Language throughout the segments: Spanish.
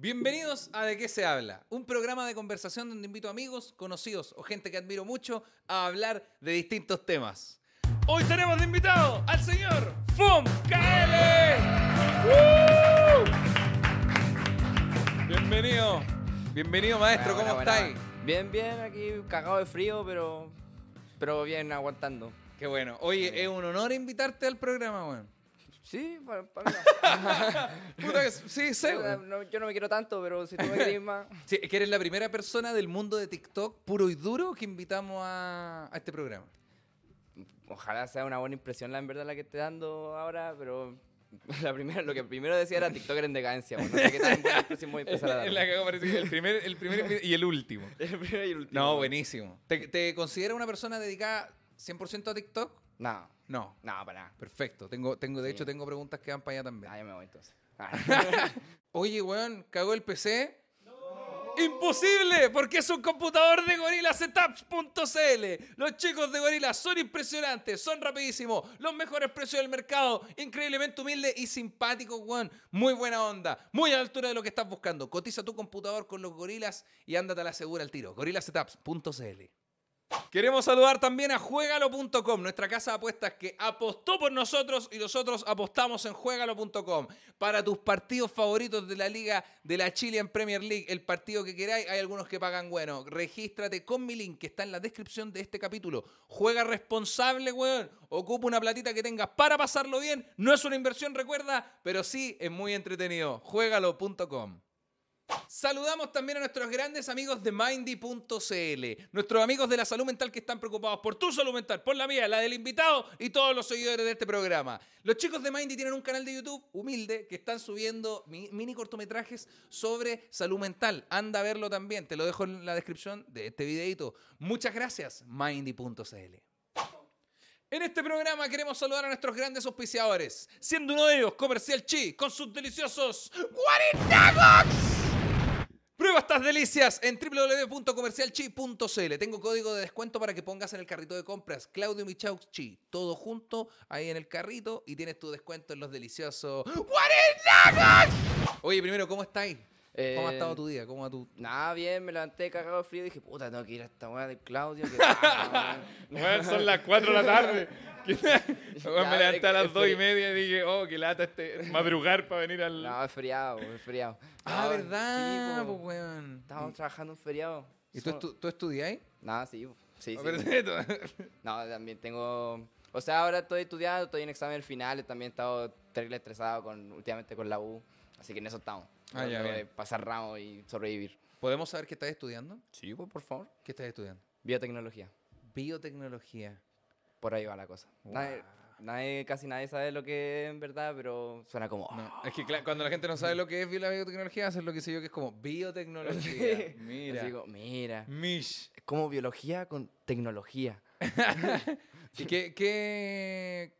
Bienvenidos a De qué se habla, un programa de conversación donde invito amigos, conocidos o gente que admiro mucho a hablar de distintos temas. Hoy tenemos de invitado al señor FUM KL. Bienvenido, bienvenido maestro, Buena, ¿cómo buena, estáis? buena. Bien, bien, aquí cagado de frío, pero pero bien aguantando. Qué bueno. Oye, es un honor invitarte al programa, weón. Sí, para, para Puta que- Sí, sé, weón. yo no me quiero tanto, pero si tú me quieres más. Sí, es que eres la primera persona del mundo de TikTok puro y duro que invitamos a, a este programa. Ojalá sea una buena impresión la en verdad la que esté dando ahora, pero la primera, lo que primero decía era TikToker en decadencia. bueno, no sé qué tan voy a empezar a dar. Es la que parece que el primer, el primer y el último. El primero y el último. No, buenísimo. ¿Te, te consideras una persona dedicada 100% a TikTok? No, No. no, para nada. Perfecto. Tengo, tengo, de Sí. hecho, tengo preguntas que van para allá también. Ah, ya me voy entonces. Oye, weón, ¿cagó el PC? ¡Imposible! Porque es un computador de GorillaSetups.cl. Los chicos de Gorilla son impresionantes, son rapidísimos, los mejores precios del mercado, increíblemente humildes y simpáticos, weón. Muy buena onda, muy a la altura de lo que estás buscando. Cotiza tu computador con los gorilas y ándate a la segura al tiro. GorillaSetups.cl. Queremos saludar también a Juegalo.com, nuestra casa de apuestas que apostó por nosotros y nosotros apostamos en Juegalo.com. Para tus partidos favoritos de la Liga de la Chilean Premier League, el partido que queráis, hay algunos que pagan bueno. Regístrate con mi link que está en la descripción de este capítulo. Juega responsable, weón. Ocupa una platita que tengas para pasarlo bien. No es una inversión, recuerda, pero sí es muy entretenido. Juegalo.com. Saludamos también a nuestros grandes amigos de Mindy.cl, nuestros amigos de la salud mental que están preocupados por tu salud mental, por la mía, la del invitado y todos los seguidores de este programa. Los chicos de Mindy tienen un canal de YouTube humilde que están subiendo mi- mini cortometrajes sobre salud mental. Anda a verlo también, te lo dejo en la descripción de este videito. Muchas gracias, Mindy.cl. En este programa queremos saludar a nuestros grandes auspiciadores, siendo uno de ellos Comercial Chi, con sus deliciosos 40 Prueba estas delicias en www.comercialchi.cl. Tengo código de descuento para que pongas en el carrito de compras Claudio Michaux Chi. Todo junto ahí en el carrito y tienes tu descuento en los deliciosos 40 Oye, primero, ¿cómo estáis? ¿Cómo ha Eh, estado tu día? ¿Cómo va tu...? Nada, bien, me levanté cagado de frío y dije, puta, tengo que ir a esta weá de Claudio. Que son las 4 de la tarde. Me levanté a las es 2 y media y dije, oh, qué lata este madrugar para venir al... No, es feriado, es feriado. ah, No, ¿verdad? sí, pues, weón. Estábamos trabajando un feriado. ¿Y tú, So- estu- tú estudiáis? Nada, sí, po. sí, sí. No, también tengo... O sea, ahora estoy estudiando, estoy en examen final, también he estado terrible estresado con, últimamente con la U, así que en eso estamos. Ah, ya, de bien. pasar ramos y sobrevivir. ¿Podemos saber qué estás estudiando? Sí, pues, por favor. ¿Qué estás estudiando? Biotecnología. Biotecnología. Por ahí va la cosa. Nadie, nadie- casi nadie sabe lo que es en verdad, pero suena como... No, es que cla- cuando la gente no sabe lo que es la biotecnología, hacen lo que sé yo, que es como biotecnología. Mira. Digo, mira, Mish. es como biología con tecnología. ¿Y qué, qué...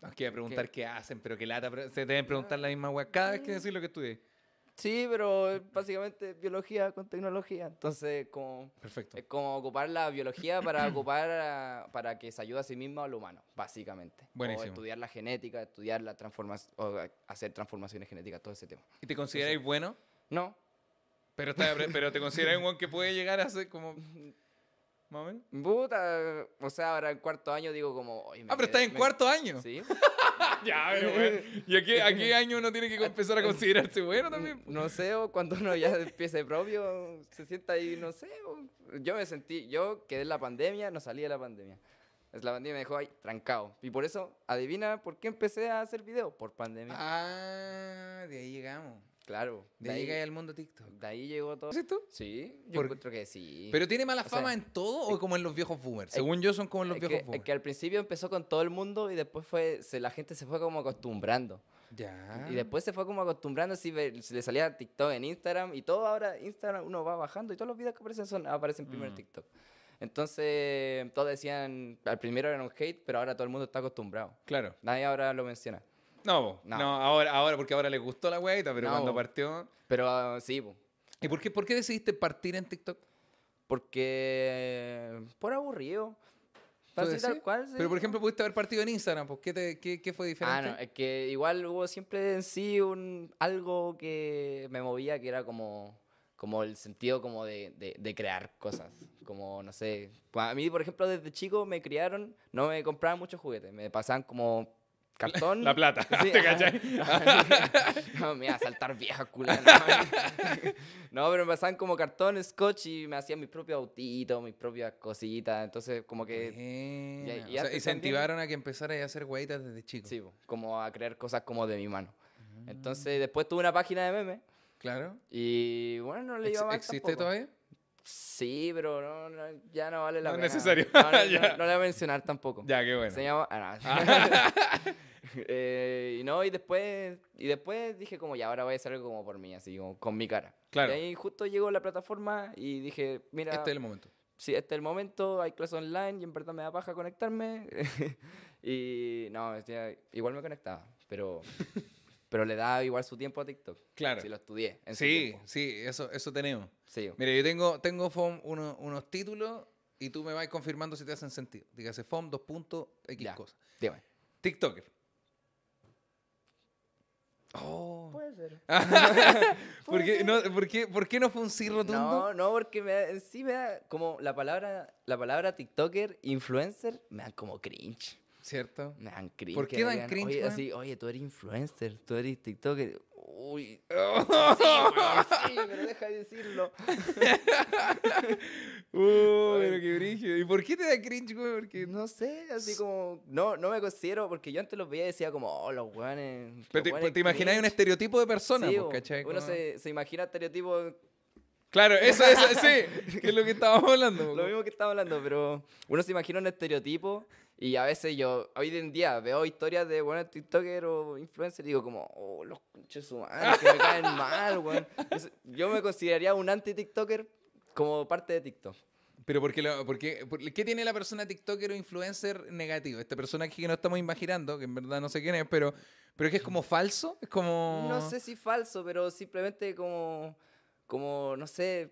No, es que iba a preguntar qué, hacen, pero qué lata. Se deben preguntar la misma weá cada vez que decir lo que estudié. Sí, pero básicamente biología con tecnología. Entonces, como, Perfecto. es como ocupar la biología para ocupar a- para que se ayude a sí mismo al humano, básicamente. Buenísimo. O estudiar la genética, estudiar la transformación, o a- hacer transformaciones genéticas, todo ese tema. ¿Y te consideráis bueno? No, Pero, está- pero te consideráis un weón que puede llegar a ser como... ¿Más o menos? puta, o sea, ahora en cuarto año digo como... "Oye, me Ah, pero quedé- estás en me- cuarto año. Sí. Ya, weón. ¿Y a qué, a qué año uno tiene que empezar a considerarse bueno también? No sé, o cuando uno ya empiece propio, se sienta ahí, no sé. o- Yo me sentí, yo quedé en la pandemia, no salí de la pandemia. Es la pandemia me dejó ahí trancado. Y por eso, adivina por qué empecé a hacer videos, por pandemia. Ah, de ahí llegamos. Claro. De ahí llegáis al mundo TikTok. de ahí llegó todo. ¿Sí tú? Sí, yo Por- encuentro que sí. ¿Pero tiene mala O sea, fama en todo o como en los viejos boomers? es- Según yo son como en los es viejos que, es boomers. que al principio empezó con todo el mundo y después fue, se, la gente se fue como acostumbrando. Ya. Y después se fue como acostumbrando, si le salía TikTok en Instagram y todo ahora Instagram uno va bajando y todos los videos que aparecen son, aparecen primero en Mm. TikTok. Entonces todos decían, al primero era un hate, pero ahora todo el mundo está acostumbrado. Claro. Nadie ahora lo menciona. No, no, No. ahora, ahora, porque ahora les gustó la weita, pero No, cuando partió. Pero ah, sí, po, ¿Y por qué, por qué decidiste partir en TikTok? porque por aburrido. Tal cual, sí. Pero por ejemplo, pudiste haber partido en Instagram, pues, ¿qué, te- qué, qué fue diferente? Ah, no, es que igual hubo siempre en sí un, algo que me movía que era como, como el sentido como de, de, de crear cosas. Como, no sé, a mí, por ejemplo, desde chico me criaron, no me compraban muchos juguetes, me pasaban como cartón. La plata, Sí, ¿te cachai? No, me iba a saltar vieja culada. No. Pero me pasaban como cartón, scotch y me hacían mis propios autitos, mis propias cositas. Entonces, como que, y O sea, antes incentivaron a que empezaras a hacer hueitas desde chico. sí, como a crear cosas como de mi mano. Entonces, después tuve una página de memes Claro. y bueno, no le iba mal ¿Existe tampoco. todavía? Sí, pero no, no, ya no vale la No es pena. necesario. No, no, le voy a mencionar tampoco. Ya, qué bueno. Se llama... ah, no. Eh, y no, y después, y después dije como, ya, ahora voy a hacer algo como por mí, así como con mi cara. Claro. Y ahí justo llegó la plataforma y dije, mira, Este es el momento. sí, este es el momento, hay clases online y en verdad me da paja conectarme. y no, igual me conectaba, pero, pero le daba igual su tiempo a TikTok. Claro. Si lo estudié. en Sí, sí, eso, eso tenemos. Sí. Mira, yo tengo, tengo FOM uno- unos títulos y tú me vas confirmando si te hacen sentido. Dígase FOM, dos puntos, X Ya. cosas. Dime. TikToker. Oh. Puede ser. ¿Por, qué, no, por, qué, ¿Por qué no fue un sí rotundo? No, no, porque me, da- en sí me da como la palabra, la palabra TikToker, influencer, me dan como cringe. ¿Cierto? Me dan cringe. ¿Por qué dan digan, cringe, Oye, así, oye, tú eres influencer, tú eres TikToker. Uy, Oh. sí, weón, sí, pero deja de decirlo. Uh, pero qué brígido. ¿Y por qué te da cringe, güey? Porque No sé, así como, no, no me considero, porque yo antes los veía y decía como, oh, los weones. Pero te, te imagináis un estereotipo de persona, Sí, pues, ¿cachai? Uno se, se imagina estereotipos Claro, eso, eso, sí, que es lo que estábamos hablando. Lo mismo que estaba hablando, pero uno se imagina un estereotipo y a veces yo, hoy en día, veo historias de buenos TikToker o influencers y digo como, oh, los conches humanos, que me caen mal, weón. Yo me consideraría un anti-TikToker como parte de TikTok. Pero porque, lo, porque, por- ¿qué tiene la persona TikToker o influencer negativo? Este personaje que no estamos imaginando, que en verdad no sé quién es, pero, pero es que es como falso, es como... No sé si falso, pero simplemente como, como, no sé,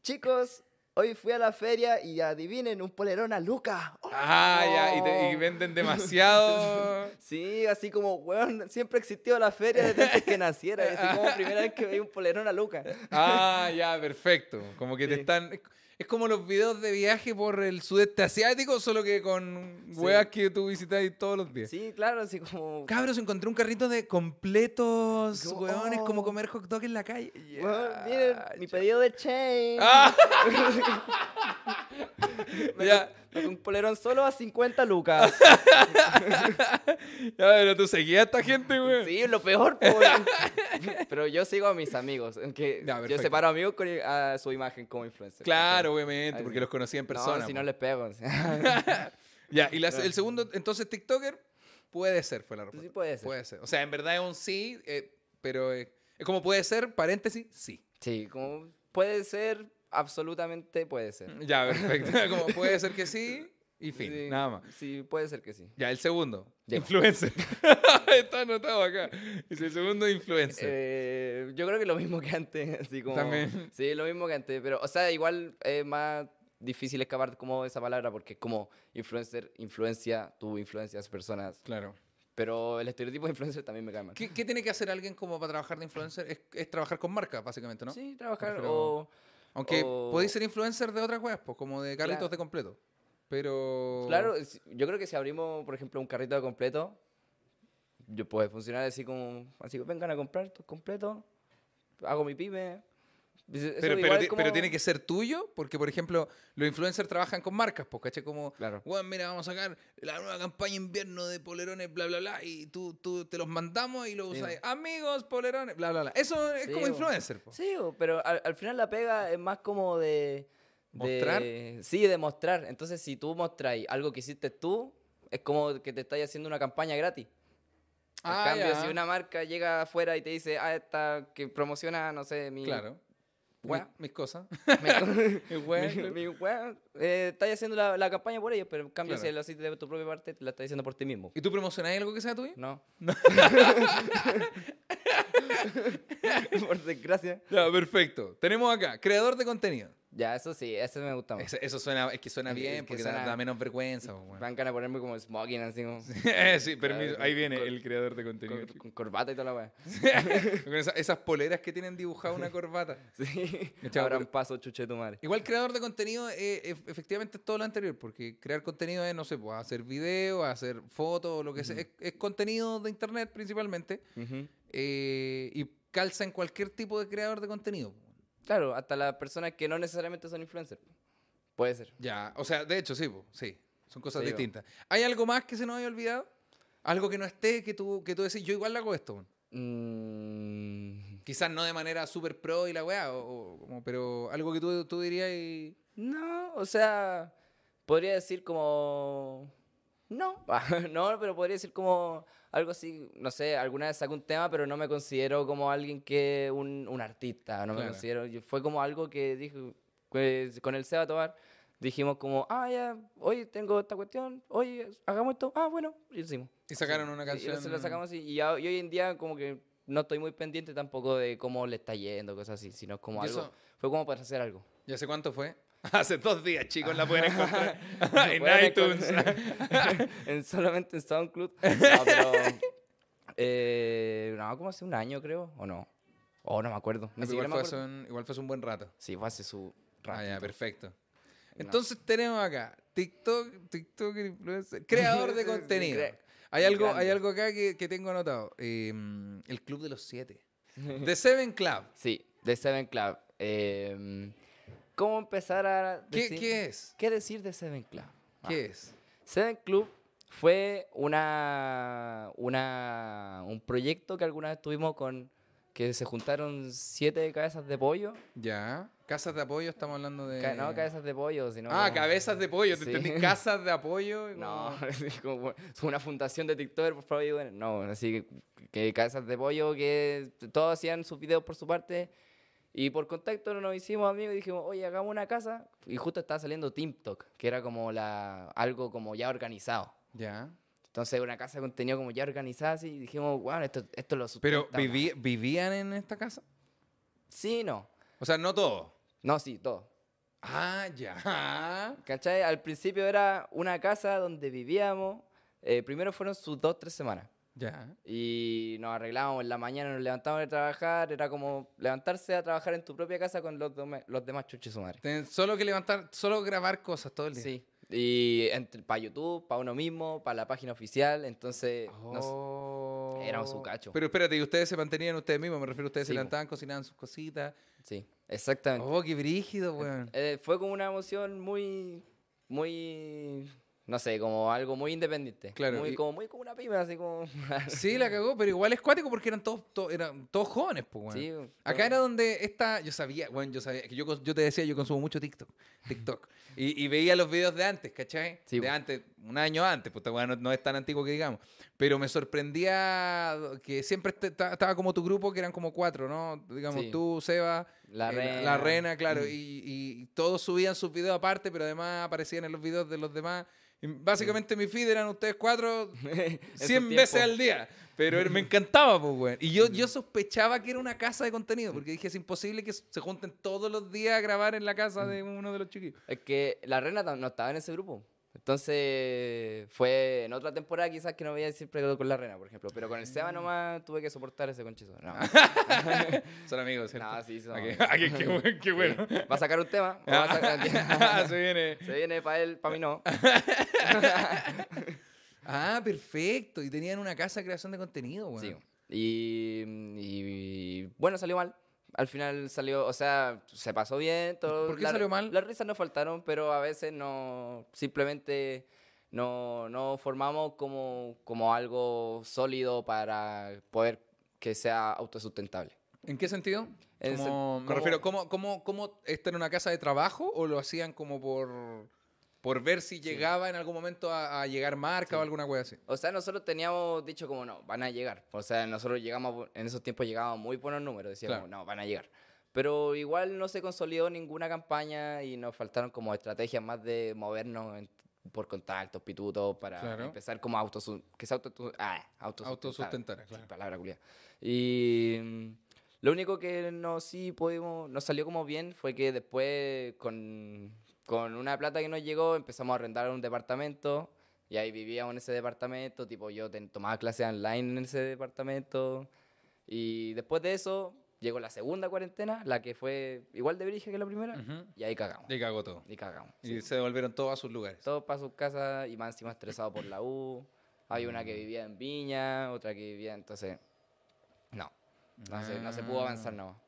chicos, hoy fui a la feria y adivinen, un polerón a Luca. Ah, ya, y, te- y venden demasiado... Sí, así como, weón, siempre existió la feria desde antes que naciera. Así como primera vez que veía un polerón a Luca. Ah, ya, perfecto. Como que te están... es- como los videos de viaje por el sudeste asiático, solo que con Sí. weas que tú visitas todos los días. Sí, claro, así como. Cabros, encontré un carrito de completos, Como, weones, como oh. comer hot dog en la calle. Miren, mi pedido de chain. Ah, ya. Un polerón solo a 50 lucas. Ya, pero tú seguías a esta gente, weón. Sí, lo peor. Pero yo sigo a mis amigos. Aunque yo separo amigos con a su imagen como influencer. Claro, obviamente, porque los conocí en No, persona. si po. no les pego. sí Ya, y la- el segundo, entonces TikToker, puede ser, fue la respuesta. puede ser. Puede ser. O sea, en verdad es un sí, eh, pero eh, es como puede ser, paréntesis, sí. Sí, como puede ser, absolutamente puede ser. Ya, perfecto. como puede ser que sí y fin, Sí, nada más. Sí, puede ser que sí. Ya, el segundo, influencer. Está anotado acá. Dice el segundo, influencer. Eh, yo creo que lo mismo que antes, así como... También. Sí, lo mismo que antes, pero, o sea, igual es más difícil escapar como de esa palabra porque es como influencer, influencia, tú influencias personas, Claro. pero el estereotipo de influencer también me cae mal. ¿Qué, qué tiene que hacer alguien como para trabajar de influencer? Es, es trabajar con marcas, básicamente, ¿no? Sí, trabajar o... Aunque o- podéis ser influencer de otras weas, pues, como de carritos Claro. de completo. Pero. Claro, yo creo que si abrimos, por ejemplo, un carrito de completo, yo puede funcionar así como, así, vengan a comprar estos completos, hago mi pyme. Eso Pero, pero, como- pero tiene que ser tuyo, porque, por ejemplo, los influencers trabajan con marcas, pues, ¿cachai? Como, Claro. bueno, mira, vamos a sacar la nueva campaña invierno de polerones, bla, bla, bla, y tú, tú te los mandamos y lo Sí, usas. Amigos, polerones, bla, bla, bla. Eso es Sí, como bo. influencer, pues. Sí, bo, pero al, al final la pega es más como de... de- ¿Mostrar? Sí, de mostrar. Entonces, si tú mostráis algo que hiciste tú, es como que te estás haciendo una campaña gratis. En Ah, cambio, si una marca llega afuera y te dice, ah, esta que promociona, no sé, mi... Claro. Wea. Mi- mis cosas. mi- weas, mi, mi wea, eh, estás haciendo la, la campaña por ellos, pero en cambio, Claro. si lo haces de tu propia parte, te la estás haciendo por ti mismo. ¿Y tú promocionás algo que sea tuyo? No. por desgracia. Ya, perfecto. Tenemos acá, creador de contenido. Ya, eso sí, ese me gusta más. Eso, eso suena, es que suena Es bien es que porque da- suena- da, menos vergüenza. ganas de ponerme como smoking, así como. sí, permiso. Claro, Ahí viene con- el creador de contenido. Con, con corbata y toda la weá. Con esa- esas poleras que tienen dibujada una corbata. Sí. Ahora pero- paso, chuche tu madre. Igual creador de contenido, eh, ef- efectivamente es todo lo anterior, porque crear contenido es, no sé, pues, hacer video, hacer fotos, lo que sea. Es, es contenido de internet principalmente. Eh, y calza en cualquier tipo de creador de contenido. Claro, hasta las personas que no necesariamente son influencers. Puede ser. Ya, o sea, de hecho, sí, po, sí. Son cosas Sí, po. distintas. ¿Hay algo más que se nos haya olvidado? Algo que no esté, que tú, que tú decís, yo igual hago esto. weón"? Mm, Quizás no de manera super pro y la weá, o, o como- pero algo que tú, tú dirías y... no, o sea, podría decir como... No, no, pero podría decir como algo así, no sé, alguna vez saco un tema, pero no me considero como alguien que un, un artista, no me Claro. considero, yo- fue como algo que dije, pues, con el Seba Tobar, dijimos como, ah, ya, hoy tengo esta cuestión, hoy hagamos esto, ah, bueno, y hicimos. Y sacaron una Sí, y canción... se lo sacamos así, y, ya- y hoy en día como que no estoy muy pendiente tampoco de cómo le está yendo, cosas así, sino como ¿Y algo, eso? fue como para hacer algo. ¿Y hace cuánto fue? Hace dos días, chicos, la pueden encontrar en Pueden iTunes. encontrar- en solamente en SoundCloud. No, pero. eh, no, como hace un año, creo. ¿O no? O no me acuerdo. Ni siquiera igual, me fue acuerdo. un, igual fue hace un buen rato. Sí, fue hace su Ah, ya, perfecto. Entonces tenemos acá TikTok, TikToker, influencer, creador de contenido. Hay algo, hay algo acá que, que tengo anotado. Eh, el Club de los Siete. The Seven Club. Sí, de Seven Club. Eh, ¿Cómo empezar a ¿Qué, decir? qué es? ¿Qué decir de Seven Club? Ah, ¿Qué es? Seven Club fue una, una, un proyecto que alguna vez tuvimos con que se juntaron siete cabezas de pollo. Ya. Casas de apoyo, estamos hablando de. Ca- no cabezas de pollo, sino. Ah, como- cabezas de pollo. Te Sí. entendí. Casas de apoyo. y No, como- así como, es una fundación de TikToker, por favor, ayuden. No, así que, que cabezas de pollo que todos hacían sus videos por su parte. Y por contacto nos hicimos amigos y dijimos, oye, hagamos una casa. Y justo estaba saliendo TikTok, que era como la, algo como ya organizado. Ya. Entonces, una casa de contenido como ya organizada, así, y dijimos, bueno, esto, esto lo Pero sustentamos". viví- vivían en esta casa. Sí, no. O sea, no todos. No, sí, todo. Ah, ya. ¿Cachai? Al principio era una casa donde vivíamos. eh, primero fueron sus dos, tres semanas. Ya. Y nos arreglábamos en la mañana, nos levantábamos de trabajar. Era como levantarse a trabajar en tu propia casa con los, los demás chuches su madre. Ten- Solo que levantar, solo grabar cosas todo el día. Sí. Y para YouTube, para uno mismo, para la página oficial. Entonces, Oh. éramos un cacho. Pero espérate, ¿y ustedes se mantenían ustedes mismos? Me refiero a ustedes se Sí, po. levantaban, cocinaban sus cositas. sí, exactamente. Oh, qué brígido, weón. Eh, fue como una emoción muy, muy, no sé, como algo muy independiente. Claro, Muy, y- como, muy como una pyme, así como... Sí, la cagó, pero igual es cuático porque eran todos, todos- eran todos jóvenes, pues, weón. Sí, Acá era donde esta, yo sabía, bueno, yo sabía, que yo, yo te decía, yo consumo mucho TikTok, TikTok, y, y veía los videos de antes, ¿cachai? Sí, de antes, un año antes, pues bueno, no, es tan antiguo que digamos, pero me sorprendía que siempre este- ta- estaba como tu grupo, que eran como cuatro, ¿no? Digamos, Sí. tú, Seba, La eh, Rena. la Rena, claro, Mm. y, y todos subían sus videos aparte, pero además aparecían en los videos de los demás. Y básicamente mi feed eran ustedes cuatro En 100 su veces al día. Pero me encantaba, pues, weón. Y yo, yo sospechaba que era una casa de contenido, porque dije, es imposible que se junten todos los días a grabar en la casa de uno de los chiquillos. Es que la Rena no estaba en ese grupo. Entonces fue en otra temporada quizás que no veía siempre con la Rena, por ejemplo. Pero con el Mm. Seba nomás tuve que soportar ese conchizo. No, Son amigos, ¿cierto? no sí, son- Ah, qué- ah, bueno, qué bueno. Sí. Va a sacar un tema. a sacar- Se viene. Se viene para él, para mí no. Ah, perfecto. Y tenían una casa de creación de contenido, weón. Sí. Y, y, bueno, salió mal. Al final salió, o sea, se pasó bien. Todo, ¿Por qué la- salió mal? Las risas no faltaron, pero a veces no, simplemente no, no formamos como, como algo sólido para poder que sea autosustentable. ¿En qué sentido? En Como- me refiero, ¿cómo, cómo, cómo esto era una casa de trabajo o lo hacían como por, por ver si llegaba en algún momento a, a llegar marca o alguna wea así? O sea, nosotros teníamos dicho como no, van a llegar. O sea, nosotros llegamos, en esos tiempos llegábamos muy buenos números, decíamos, Claro. no, van a llegar. Pero igual no se consolidó ninguna campaña y nos faltaron como estrategias más de movernos en- por contactos, pitutos, para Claro. empezar como autos que se auto, ah, Sí, claro. palabra culia. Y, Lo único que no sí pudimos, nos salió como bien fue que después con, con una plata que nos llegó empezamos a arrendar un departamento y ahí vivíamos en ese departamento, tipo yo ten- tomaba clases online en ese departamento y después de eso llegó la segunda cuarentena, la que fue igual de brige que la primera Ujú. y ahí cagamos. Y cagó todo. Y cagamos. Y sí. se devolvieron todos a sus lugares. Todos para sus casas y más encima estresados por la U. Hay una Mm. que vivía en Viña, otra que vivía, entonces no. No, se, no se pudo avanzar Ah. nada.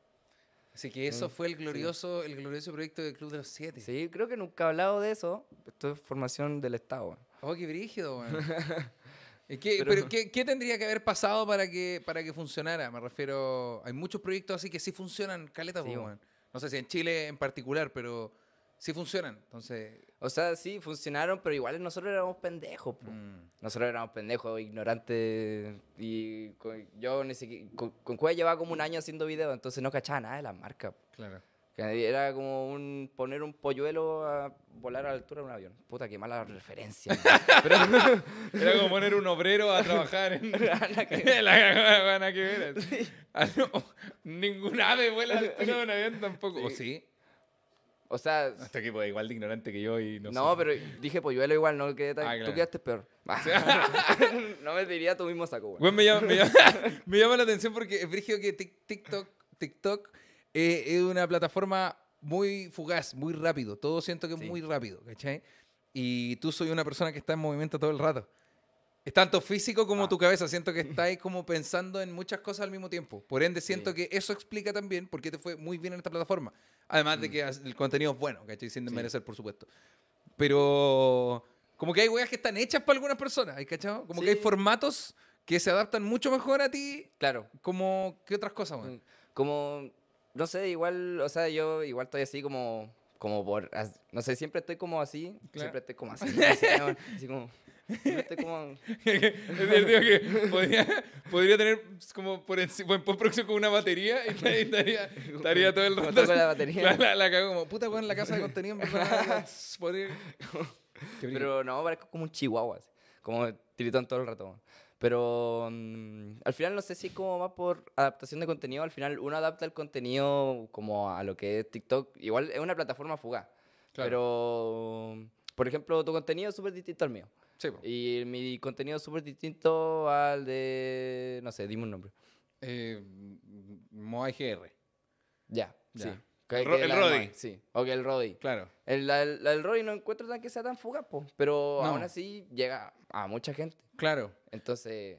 Así que eso Sí, fue el glorioso, el glorioso proyecto del Club de los Siete. Sí, creo que nunca he hablado de eso. Esto es formación del Estado. Oh, qué brígido, weón. ¿Y qué- Pero- pero ¿qué, qué tendría que haber pasado para que, para que funcionara? Me refiero. Hay muchos proyectos así que sí funcionan, caleta, Sí. No sé si en Chile en particular, pero sí funcionan. Entonces. O sea, sí, funcionaron, pero igual nosotros éramos pendejos. mm, Nosotros éramos pendejos, ignorantes. Y con- yo ni siquiera. Con, con Cueva llevaba como un año haciendo videos, entonces no cachaba nada de las marcas. claro. Que era como un poner un polluelo a volar a la altura de un avión. Puta, qué mala referencia. Pero, Era como poner un obrero a trabajar en. La a que ver. Ah, ningún ave vuela al altura de un avión tampoco. ¿O sí? O sea, Hasta aquí, pues, igual de ignorante que yo y no, no, sé. pero dije polluelo igual, no quedé tan- Ah, Tú claro. quedaste peor. no me diría tu mismo saco, güey. Güey, me, llama, me, llama, me llama la atención porque es que Tik- TikTok, TikTok eh, es una plataforma muy fugaz, muy rápido. Todo siento que es Sí. muy rápido, ¿cachai? Y tú soy una persona que está en movimiento todo el rato. Es tanto físico como Ah. tu cabeza. Siento que estáis como pensando en muchas cosas al mismo tiempo. Por ende, siento Sí. que eso explica también por qué te fue muy bien en esta plataforma. Además de que el contenido es bueno, ¿cachai? Sin Mm. Sí. desmerecer, por supuesto. Pero como que hay weas que están hechas para algunas personas, ¿hay cachado? Como que hay Sí. formatos que se adaptan mucho mejor a ti Claro. como que otras cosas, weón. Mm, Como, no sé, igual, o sea, yo igual estoy así como, como por, no sé, siempre estoy como así, Claro. siempre estoy como así, así, así como, como, es divertido que podría, podría tener como por encima, en postproducción con una batería y estaría, estaría, todo el como rato. toco la La, batería. la, la cago como, puta, weón, la casa de contenido, podría-. Pero no, parezco como un chihuahua, así, como tiritón todo el rato. Pero mm, al final no sé si como más por adaptación de contenido. Al final uno adapta el contenido como a lo que es TikTok. Igual es una plataforma fugaz. Claro. Pero, por ejemplo, tu contenido es súper distinto al mío. Sí, po. Y mi contenido es súper distinto al de, no sé, dime un nombre. Eh, Moa IGR, Ya, Ya. sí. El Ro- que el Roddy. Moai, Sí, o que el Roddy. claro. El, la, la del Roddy no encuentro tan que sea tan fugaz, po, pero No. aún así llega a mucha gente. Claro. Entonces,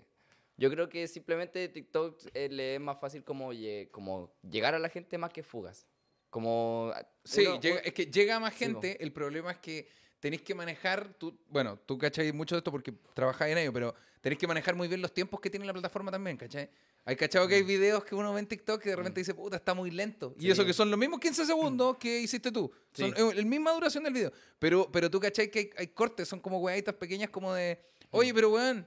yo creo que simplemente TikTok eh, le es más fácil como, como llegar a la gente más que fugas. Como... ah, Sí, uno- llega- un- es que llega más Sí, po. gente. el problema es que tenéis que manejar. Tú, bueno, tú cachai mucho de esto porque trabajas en ello, pero tenéis que manejar muy bien los tiempos que tiene la plataforma también, ¿cachai? Hay cachado que hay videos que uno ve en TikTok que de repente dice, puta, está muy lento. Y Mm. Sí. eso que son los mismos 15 segundos que hiciste tú. Son Sí. eh, la misma duración del video. Pero, pero tú cachai que hay, hay cortes, son como weaditas pequeñas como de, oye, pero weón,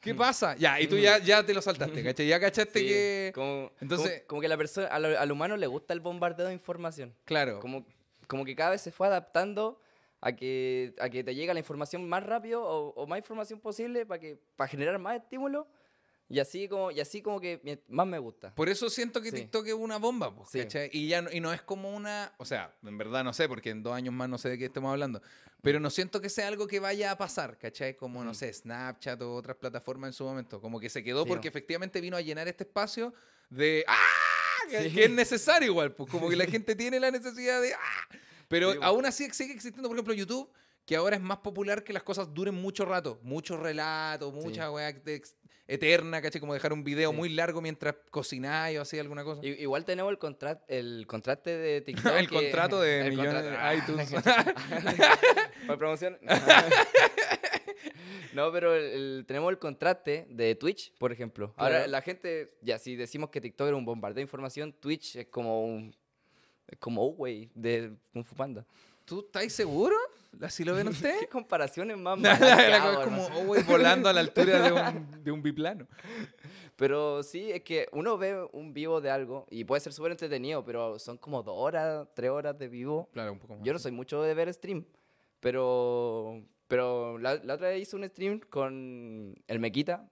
¿qué pasa? Ya, y tú ya, ya te lo saltaste, ¿cachai? Ya cachaste sí, que... Como, Entonces- como, como que la persona, al, al humano le gusta el bombardeo de información. Claro. Como, como que cada vez se fue adaptando a que, a que te llega la información más rápido o, o más información posible para que para generar más estímulo y así como y así como que más me gusta. Por eso siento que Sí. TikTok es una bomba, po, Sí. ¿cachai? Y, ya no, y no es como una. O sea, en verdad no sé, porque en dos años más no sé de qué estamos hablando. Pero no siento que sea algo que vaya a pasar, ¿cachai? Como, no Mm. sé, Snapchat o otras plataformas en su momento. Como que se quedó Sí, porque no. efectivamente vino a llenar este espacio de. ¡Ah! Que, que es necesario igual, pues como que la gente tiene la necesidad de. ¡Ah! Pero Sí, aún así sigue existiendo, por ejemplo, YouTube. Que ahora es más popular que las cosas duren mucho rato, mucho relato, mucha weá de ex- eterna, ¿cachai? Como dejar un video Sí. muy largo mientras cocináis o así alguna cosa. Igual tenemos el, contra el contraste de TikTok. El que- contrato de el millones contrato- de iTunes. Para promoción. no, pero el- tenemos el contraste de Twitch, por ejemplo. Ahora, Claro. la gente, ya si decimos que TikTok era un bombardeo de información, Twitch es como un. Es como Uwey de Kung Fu Panda. ¿Tú estáis seguro? ¿Así lo ven ¿Qué ustedes? comparaciones más La- malas es como hermano? oh, volando a la altura de un, de un biplano. Pero sí, es que uno ve un vivo de algo y puede ser súper entretenido, pero son como dos horas, tres horas de vivo. Claro, un poco más. Yo no soy mucho de ver stream, pero, pero la, la otra vez hice un stream con el Mequita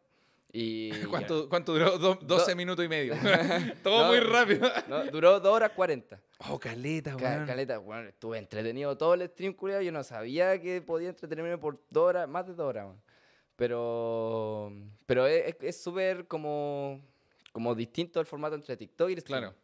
Y ¿Cuánto, cuánto duró? Do- 12 Do- minutos y medio. Todo No, muy rápido. no, duró 2 horas 40. Oh, caleta, Ca- weón. Caleta, bueno, estuve entretenido todo el stream, culiao. Yo no sabía que podía entretenerme por dos horas, más de dos horas, weón. Pero, pero es súper como, como distinto el formato entre TikTok y el stream. Claro.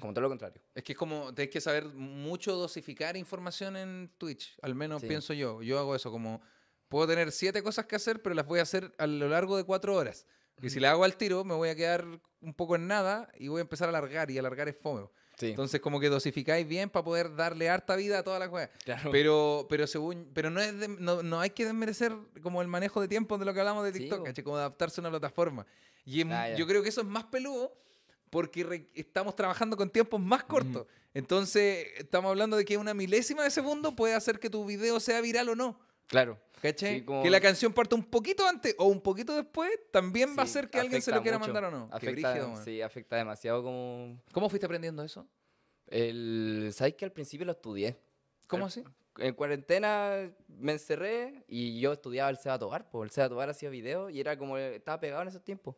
Como todo lo contrario. Es que es como, tenés que saber mucho dosificar información en Twitch, al menos Sí. pienso yo. Yo hago eso, como puedo tener siete cosas que hacer, pero las voy a hacer a lo largo de cuatro horas. Y si las hago al tiro, me voy a quedar un poco en nada y voy a empezar a alargar, y alargar es fome. Sí, Entonces como que dosificáis bien para poder darle harta vida a toda la juega. claro. Pero, pero según, pero no es de- no, no hay que desmerecer como el manejo de tiempo de lo que hablamos de TikTok, como adaptarse a una plataforma. Y Ah, yo creo que eso es más peludo porque re- estamos trabajando con tiempos más cortos. Entonces, estamos hablando de que una milésima de segundo puede hacer que tu video sea viral o no. Claro. ¿Cachai? Sí, como- Que la canción parte un poquito antes o un poquito después, también va a hacer que alguien se lo quiera mucho. mandar o no. Afecta, brígido, sí, afecta demasiado como... ¿Cómo fuiste aprendiendo eso? El, ¿Sabes que al principio lo estudié? ¿Cómo así? En cuarentena me encerré y yo estudiaba el Seba Tobar, pues el Seba Tobar hacía videos y era como, estaba pegado en esos tiempos.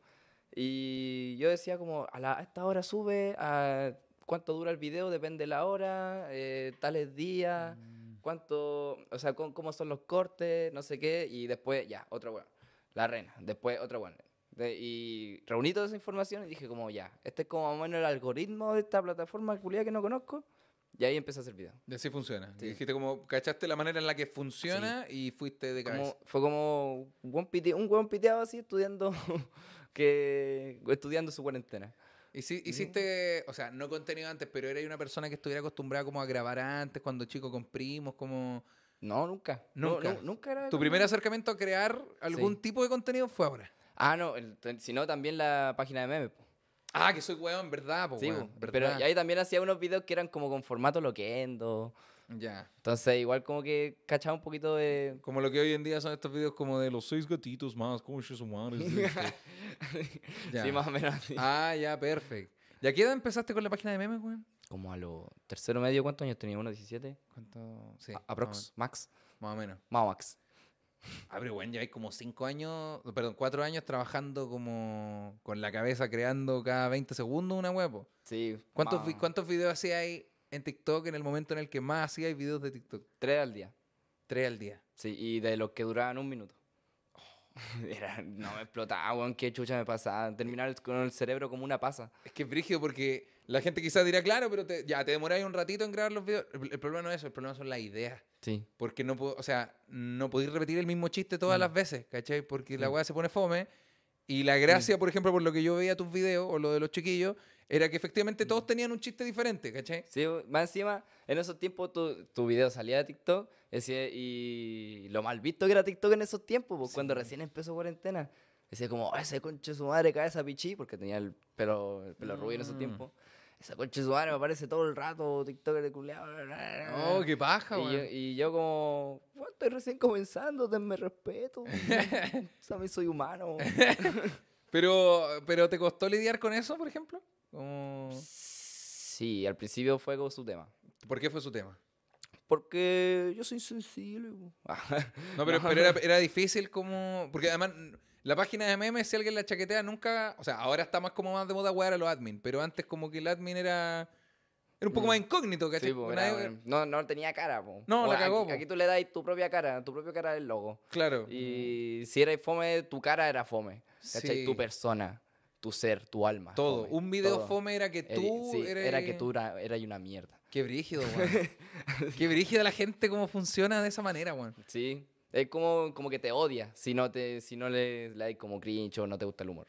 Y yo decía como, a, la- a esta hora sube, a cuánto dura el video, depende de la hora, eh, tales días, Mm. Cuánto, o sea, con- cómo son los cortes, no sé qué, y después, ya, otra weá, la reina, después otra weá. De- y reuní toda esa información y dije como, ya, este es como más o menos el algoritmo de esta plataforma culiada que no conozco, y ahí empecé a hacer videos. Y así funciona. Sí. Dijiste como, cachaste la manera en la que funciona y fuiste de cabeza. Como- fue como un hueón piteado así estudiando que estudiando su cuarentena. Y si, hiciste, o sea, no contenido antes, pero eres una persona que estuviera acostumbrada como a grabar antes, cuando chico con primos, como... No, nunca. No, Nunca. no, nunca era Tu primer acercamiento a crear algún Sí. tipo de contenido fue ahora. Ah, no, t- sino también la página de memes. po. Ah, que soy weón, ¿verdad? Po, Sí, weón, po. ¿verdad? pero y ahí también hacía unos videos que eran como con formato loquendo. Ya. Entonces, igual como que cachaba un poquito de... Como lo que hoy en día son estos videos como de los seis gatitos más, como su madre. es esto? Ya. Sí, más o menos así. Ah, ya, perfecto. ¿Y a qué edad empezaste con la página de memes, weón? Como a lo tercero medio, ¿cuántos años tenía? ¿Uno, 17? ¿Cuánto? Sí. A- Aprox, max. Más o menos. Más o max. Ah, pero bueno, ya hay como cinco años, perdón, cuatro años trabajando como con la cabeza creando cada 20 segundos una huevo. Sí. ¿Cuántos, vi- ¿Cuántos videos hacíais en TikTok en el momento en el que más hacíais videos de TikTok? Tres al día. Tres al día. Sí, y de los que duraban un minuto. Era, no me explotaba, weón, qué chucha me pasaba. Terminar con el cerebro como una pasa. Es que es brígido porque la gente quizás dirá, claro, pero te- ya te demoráis un ratito en grabar los videos. El, el problema no es eso, el problema son las ideas. Sí. Porque no puedo, o sea, no podéis repetir el mismo chiste todas Mm. las veces, ¿cachai? Porque la weá se pone fome. Y la gracia, por ejemplo, por lo que yo veía tus videos o lo de los chiquillos, era que efectivamente todos tenían un chiste diferente, ¿cachai? Sí, más encima, en esos tiempos tu, tu video salía de TikTok decía, y lo mal visto que era TikTok en esos tiempos, pues, cuando recién empezó cuarentena. Decía como, "Oh, ese conche su madre cabeza pichí, porque tenía el pelo, el pelo rubio en esos Mm. Tiempos. Ese conche su madre me aparece todo el rato, TikTok de culeado. Oh, qué paja, Y yo, y yo como, "Bueno, estoy recién comenzando, denme respeto. o sea, a mí soy humano. Pero, pero ¿te costó lidiar con eso, por ejemplo? Como- Sí, al principio fue con su tema. ¿Por qué fue su tema? Porque yo soy sensible. No, pero, pero era, era difícil como... Porque además la página de memes, si alguien la chaquetea, nunca... O sea, ahora está más como más de moda wear a los admin, pero antes como que el admin era... Era un poco Mm. más incógnito, ¿cachai? Sí, po, era- no, no tenía cara. po. No, O la aquí- cagó, po. Aquí, tú le das tu propia cara, tu propia cara del logo. Claro. Y si eras fome, tu cara era fome. ¿cachai? Sí. Tu persona, tu ser, tu alma. Todo. fome, Un video todo. fome era que tú sí, eres... Era que tú eras era una mierda. Qué brígido, weón. Qué brígida la gente cómo funciona de esa manera, weón. Sí. Es como, como que te odia si no, te, si no le, le das como cringe o no te gusta el humor.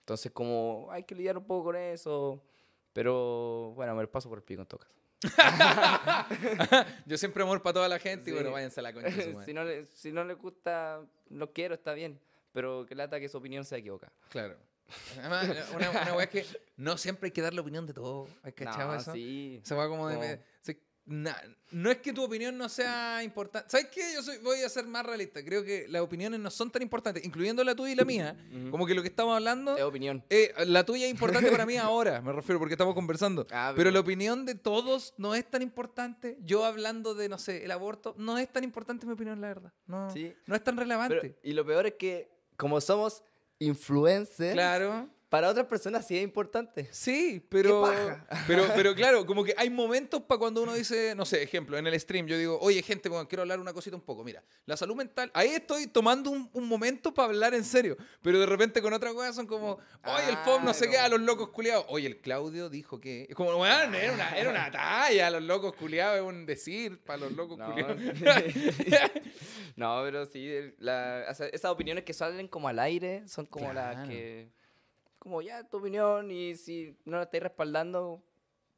Entonces, como hay que lidiar un poco con eso. Pero bueno, me lo paso por el pico en todo caso. Yo siempre amor para toda la gente y Sí. bueno, váyanse a la concha de su madre. si, no le, si no le gusta, lo quiero, está bien. Pero que lata que su opinión se equivoca. Claro. Además, una, una es que no siempre hay que dar la opinión de todo. ¿Has cachado No, eso? sí. Se va como de. Me- se- no es que tu opinión no sea importante. ¿Sabes qué? Yo soy, voy a ser más realista. Creo que las opiniones no son tan importantes, incluyendo la tuya y la mía. Como que lo que estamos hablando. Es opinión. eh, la tuya es importante para mí ahora, me refiero, porque estamos conversando. Ah, Pero la opinión de todos no es tan importante. Yo hablando de, no sé, el aborto, no es tan importante mi opinión, la verdad. No, Sí. no es tan relevante. Pero- y lo peor es que, como somos influencer, Claro. Para otras personas sí es importante. Sí, pero, pero, pero claro, como que hay momentos para cuando uno dice, no sé, ejemplo, en el stream yo digo, oye gente, bueno, quiero hablar una cosita un poco. Mira, la salud mental, ahí estoy tomando un, un momento para hablar en serio, pero de repente con otra cosa son como, oye, el FOM no sé qué, a los locos culiados. Oye, el Claudio dijo que, es como, bueno, era una, era una talla, los locos culiados es un decir para los locos No, culiados. no, pero sí, la- o sea, esas opiniones que salen como al aire son como las que, como ya tu opinión y si no la estáis respaldando,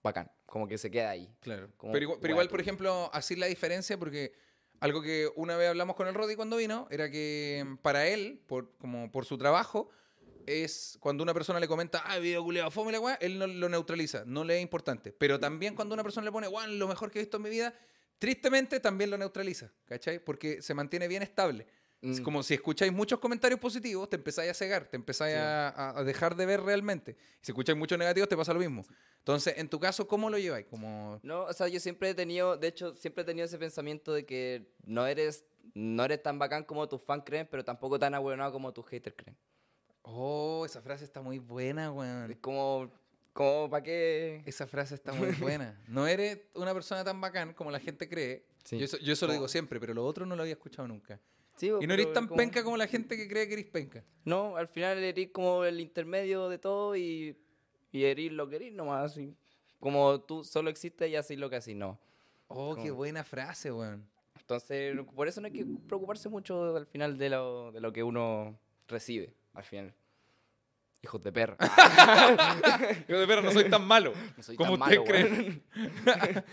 bacán, como que se queda ahí. Claro. Como Pero igual, pero igual, por ejemplo, así la diferencia, porque algo que una vez hablamos con el Roddy cuando vino, era que mm, para él, por, como por su trabajo, es cuando una persona le comenta, ah, video culiado, fome la weá, él no lo neutraliza, no le es importante. Pero también cuando una persona le pone, guau, lo mejor que he visto en mi vida, tristemente también lo neutraliza, ¿cachai? Porque se mantiene bien estable. Es Mm. como si escucháis muchos comentarios positivos, te empezáis a cegar, te empezáis Sí. a, a- dejar de ver realmente. Si escucháis muchos negativos, te pasa lo mismo. Entonces, en tu caso, ¿cómo lo lleváis? Como... No, o sea, yo siempre he tenido, de hecho, siempre he tenido ese pensamiento de que no eres, no eres tan bacán como tus fans creen, pero tampoco tan abuelonado como tus haters creen. Oh, esa frase está muy buena, Es weón. como, como para qué... Esa frase está muy buena. No eres una persona tan bacán como la gente cree. Sí. Yo, eso, yo eso lo digo siempre, pero lo otro no lo había escuchado nunca. Sí, Y no eres tan como- penca como la gente que cree que eres penca. No, al final eres como el intermedio de todo y, y eres lo que eres nomás. Así. Como tú solo existes y así lo que así no. Oh, qué buena frase, weón. Entonces, por eso no hay que preocuparse mucho al final de lo, de lo que uno recibe. Al final. Hijos de perra. Yo de perro no soy tan malo. No soy como tan usted malo, cree. weón.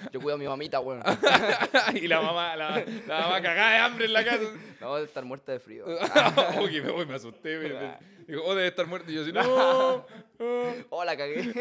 Yo cuido a mi mamita, weón. y la mamá, la, la mamá cagada de hambre en la casa. No, de estar muerta de frío. me, voy, me asusté. me- digo, oh, debe estar muerto. Y yo así, no. Oh, la cagué.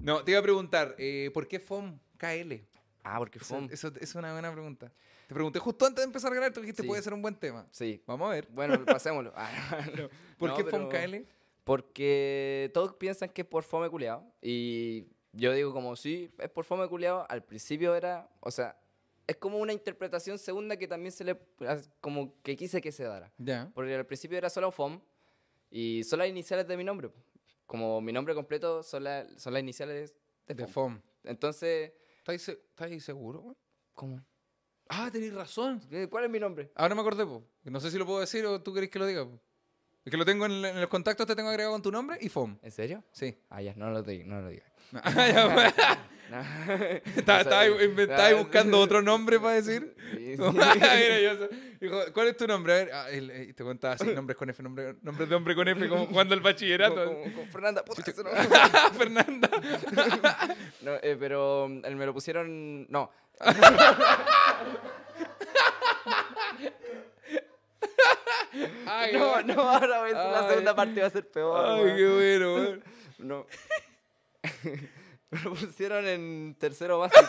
No, te iba a preguntar, eh, ¿por qué FOM KL? Ah, porque Eso, fue. eso es una buena pregunta. Te pregunté justo antes de empezar a grabar, tú dijiste Sí. puede ser un buen tema. Sí. Vamos a ver. Bueno, pasémoslo. Ah, no. ¿Por No, qué pero- FOM KL? Porque todos piensan que es por fome culiado. Y yo digo como, sí, es por fome culiado. Al principio era, o sea, es como una interpretación segunda que también se le, como que quise que se dara. Ya. Porque al principio era solo FOM y son las iniciales de mi nombre. Como mi nombre completo son, la- son las iniciales de De FOM. Entonces, ¿Estás seguro, güey? ¿cómo? Ah, tenés razón. ¿Qué- ¿Cuál es mi nombre? Ahora me acordé, po. No sé si lo puedo decir o tú querés que lo diga, po. Es que lo tengo en, en los contactos, te tengo agregado con tu nombre y FOM. ¿En serio? Sí. Ah, ya, no lo digas. No lo digas. Ah, ya, güey. No. Estaba, estaba estaba ahí Ah, buscando otro nombre para decir. Sí, sí. Mira, yo. Dijo, ¿cuál es tu nombre? A ver, ah, el- eh, te contaba así, nombres con F, nombre, nombres de hombre con F, como jugando al bachillerato. Con- Fernanda, puta, no. Fernanda. No, eh, pero mm, él me lo pusieron. No. Ay, No, no, ahora ves, la segunda parte va a ser peor. Ay, qué bueno, güey. No. me lo pusieron en tercero básico.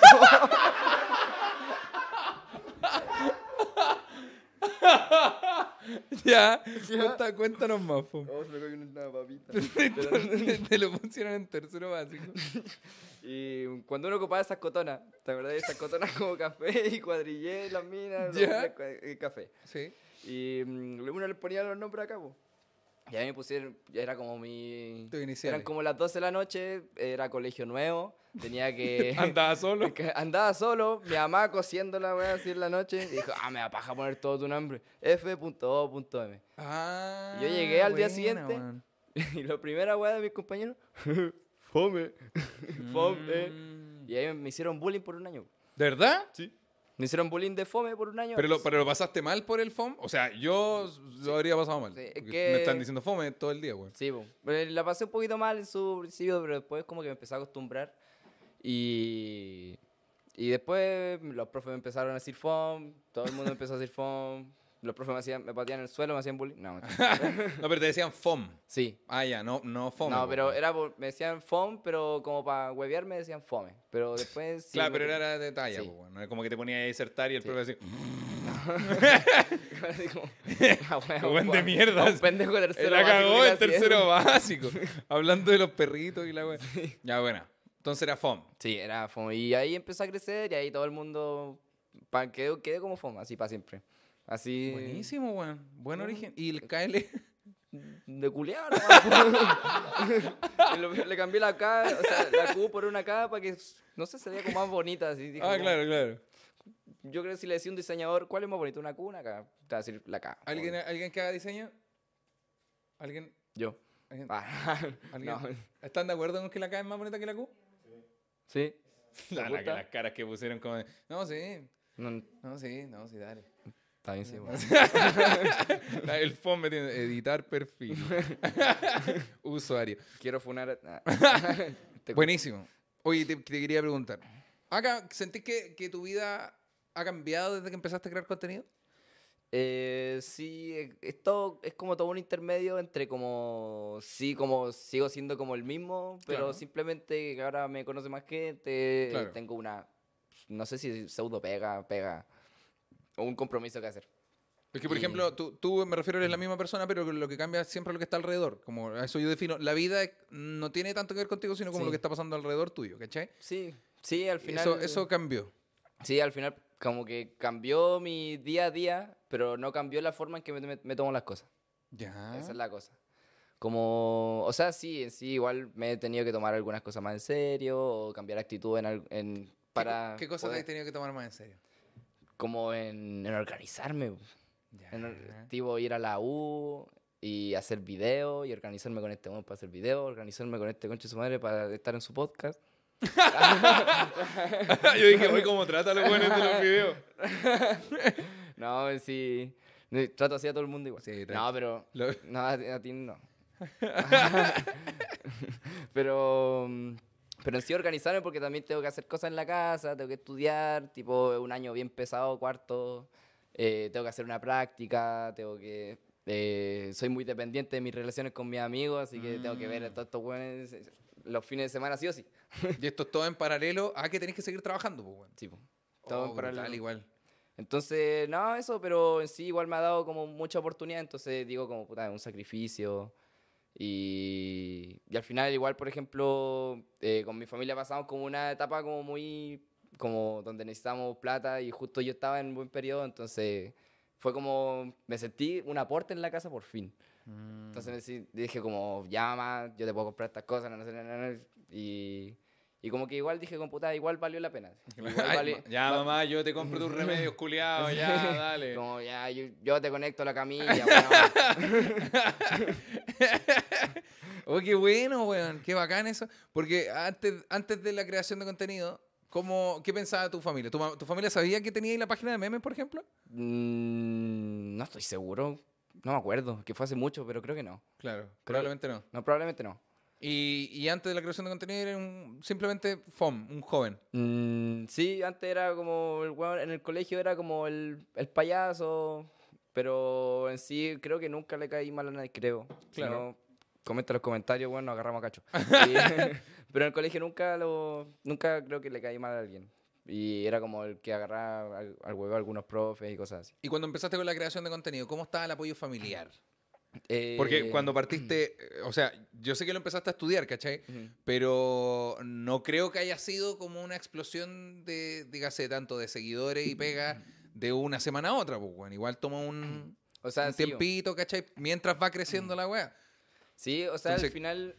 Ya, cuenta- cuéntanos más, Fom. Oh, se me cayó una papita. Te lo pusieron en tercero básico. Y cuando uno ocupaba esas cotonas, ¿te acuerdas de esas cotonas como café y cuadrillé, las minas, Ya. cua- y café? Sí. Y mm, uno le ponía los nombres acá, po. Y a mí me pusieron, ya era como mi... Iniciales. Eran como las 12 de la noche, era colegio nuevo, tenía que... Andaba solo. andaba solo, mi mamá cosiendo la weá así en la noche, y dijo, ah, me da paja poner todo tu nombre, f.o.m. Ah, Yo llegué al día buena, siguiente. weón. Y la primera weá de mis compañeros, fome, fome. Mm. Y ahí me hicieron bullying por un año. ¿De verdad? Sí. Me hicieron bullying de fome por un año. ¿Pero lo, pero lo pasaste mal por el FOM? O sea, yo lo habría pasado mal. Sí, es porque que- Me están diciendo FOME todo el día, güey. Sí, po. Pero la pasé un poquito mal en su principio, pero después como que me empecé a acostumbrar. Y, y después los profes me empezaron a decir FOM, todo el mundo empezó a decir FOM. Los profes me, hacían, me pateaban en el suelo, me hacían bullying. No. No, pero te decían FOM. sí. Ah, ya, no, no FOME. no, pero era por- me decían FOM, pero como para huevear me decían FOME. Pero después... sí Claro, me- pero era de talla, Sí. po, güey. No es como que te ponías a disertar y el Sí. profe decía, Así como, ah, Qué bueno, buen de bueno, mierda. Un pendejo de tercero la básico cagó hacía. tercero básico. Hablando de los perritos y la güey. Ya, buena. Entonces era FOM. Sí, era FOMO. Y ahí empezó a crecer y ahí todo el mundo pa, quedó, quedé como FOMO, así para siempre. Así. Buenísimo, weón. Buen origen. ¿Y el KL? de culear. le cambié la K, o sea, la Q por una K para que, no sé, se vea como más bonita. Así, dije, Ah, como- claro, claro. Yo creo que si le decía a un diseñador, ¿cuál es más bonito, una Q o una K? Te va a decir la K. ¿Alguien, ¿Alguien que haga diseño? ¿Alguien? Yo. alguien- Ah, ¿Alguien? no. ¿Están de acuerdo con que la K es más bonita que la Q? Sí. La, ¿Te la gusta? las caras que pusieron como... de, No, sí. No, No, sí. No, sí, dale. Está bien, sí. El phone metiendo... Editar perfil. Usuario. Quiero funar. a- ah. Te- Buenísimo. Oye, te, te quería preguntar. Acá, ¿sentís que, que tu vida ha cambiado desde que empezaste a crear contenido? Eh, sí, eh, es, todo- es como todo un intermedio entre como, sí, como sigo siendo como el mismo, pero Claro. simplemente que ahora me conoce más gente, Claro. tengo una, no sé si pseudo pega, pega, o un compromiso que hacer. Es que, por Y- ejemplo, tú, tú, me refiero, eres la misma persona, pero lo que cambia es siempre lo que está alrededor. Como a eso yo defino. La vida no tiene tanto que ver contigo, sino como Sí. lo que está pasando alrededor tuyo, ¿cachai? Sí, sí, al final. Eso, eso cambió. Sí, al final como que cambió mi día a día, pero no cambió la forma en que me, me- me tomo las cosas. Ya. Esa es la cosa. Como, o sea, sí, en sí, igual me he tenido que tomar algunas cosas más en serio o cambiar actitud en, en ¿Qué, para ¿Qué cosas poder- has tenido que tomar más en serio? Como en, en organizarme, Ya. en, tipo ir a la U y hacer video y organizarme con este hombre para hacer video, organizarme con este conche de su madre para estar en su podcast. yo dije, oye, ¿cómo trata a los buenos de los videos? No, en sí, trato así a todo el mundo igual. Sí, no, pero Lo- No, a, ti- a ti no. pero, mm, pero en sí organizarme porque también tengo que hacer cosas en la casa, tengo que estudiar, tipo un año bien pesado, cuarto, eh, tengo que hacer una práctica, tengo que... eh, soy muy dependiente de mis relaciones con mis amigos, así que tengo que ver a Mm. todos estos buenos los fines de semana sí o sí. Y esto es todo en paralelo a que tenés que seguir trabajando, pues, weón. Sí, po. Todo en Oh, brutal, paralelo. igual. Entonces, no, eso, pero en sí igual me ha dado como mucha oportunidad, entonces digo como, puta, un sacrificio. Y, y al final igual, por ejemplo, eh, con mi familia pasamos como una etapa como muy, como donde necesitamos plata y justo yo estaba en un buen periodo, entonces fue como, me sentí un aporte en la casa por fin. Entonces me decí- dije como, ya mamá, yo te puedo comprar estas cosas, no no, no, no", y, y como que igual dije, como puta, igual valió la pena. Igual Ay, ya, mamá, yo te compro tus remedios culiados, ya, dale. Como ya, yo, yo te conecto a la camilla. Oh, qué bueno, weón. Qué bacán eso. Porque antes, antes de la creación de contenido, ¿cómo, ¿qué pensaba tu familia? ¿Tu, tu familia sabía que tenía ahí la página de memes, por ejemplo? Mm, no estoy seguro. No me acuerdo, que fue hace mucho, pero creo que no. Claro, probablemente no. No, probablemente no. Y, y antes de la creación de contenido era un- simplemente FOM, un joven. Mm, sí, antes era como el weón, en el colegio era como el, el payaso, pero en sí creo que nunca le caí mal a nadie, creo. Si Claro. no, comenta en los comentarios, bueno, agarramos a cacho. Y- pero en el colegio nunca lo, nunca creo que le caí mal a alguien. Y era como el que agarraba al, al huevo a algunos profes y cosas así. Y cuando empezaste con la creación de contenido, ¿cómo estaba el apoyo familiar? Eh, Porque cuando partiste, eh, o sea, yo sé que lo empezaste a estudiar, ¿cachai? ujú. Pero no creo que haya sido como una explosión de, dígase, tanto de seguidores y pega de una semana a otra, pues, bueno. Igual toma un, O sea, un sí, tiempito, ¿cachai? Mientras va creciendo la weá. Sí, o sea, Entonces- al final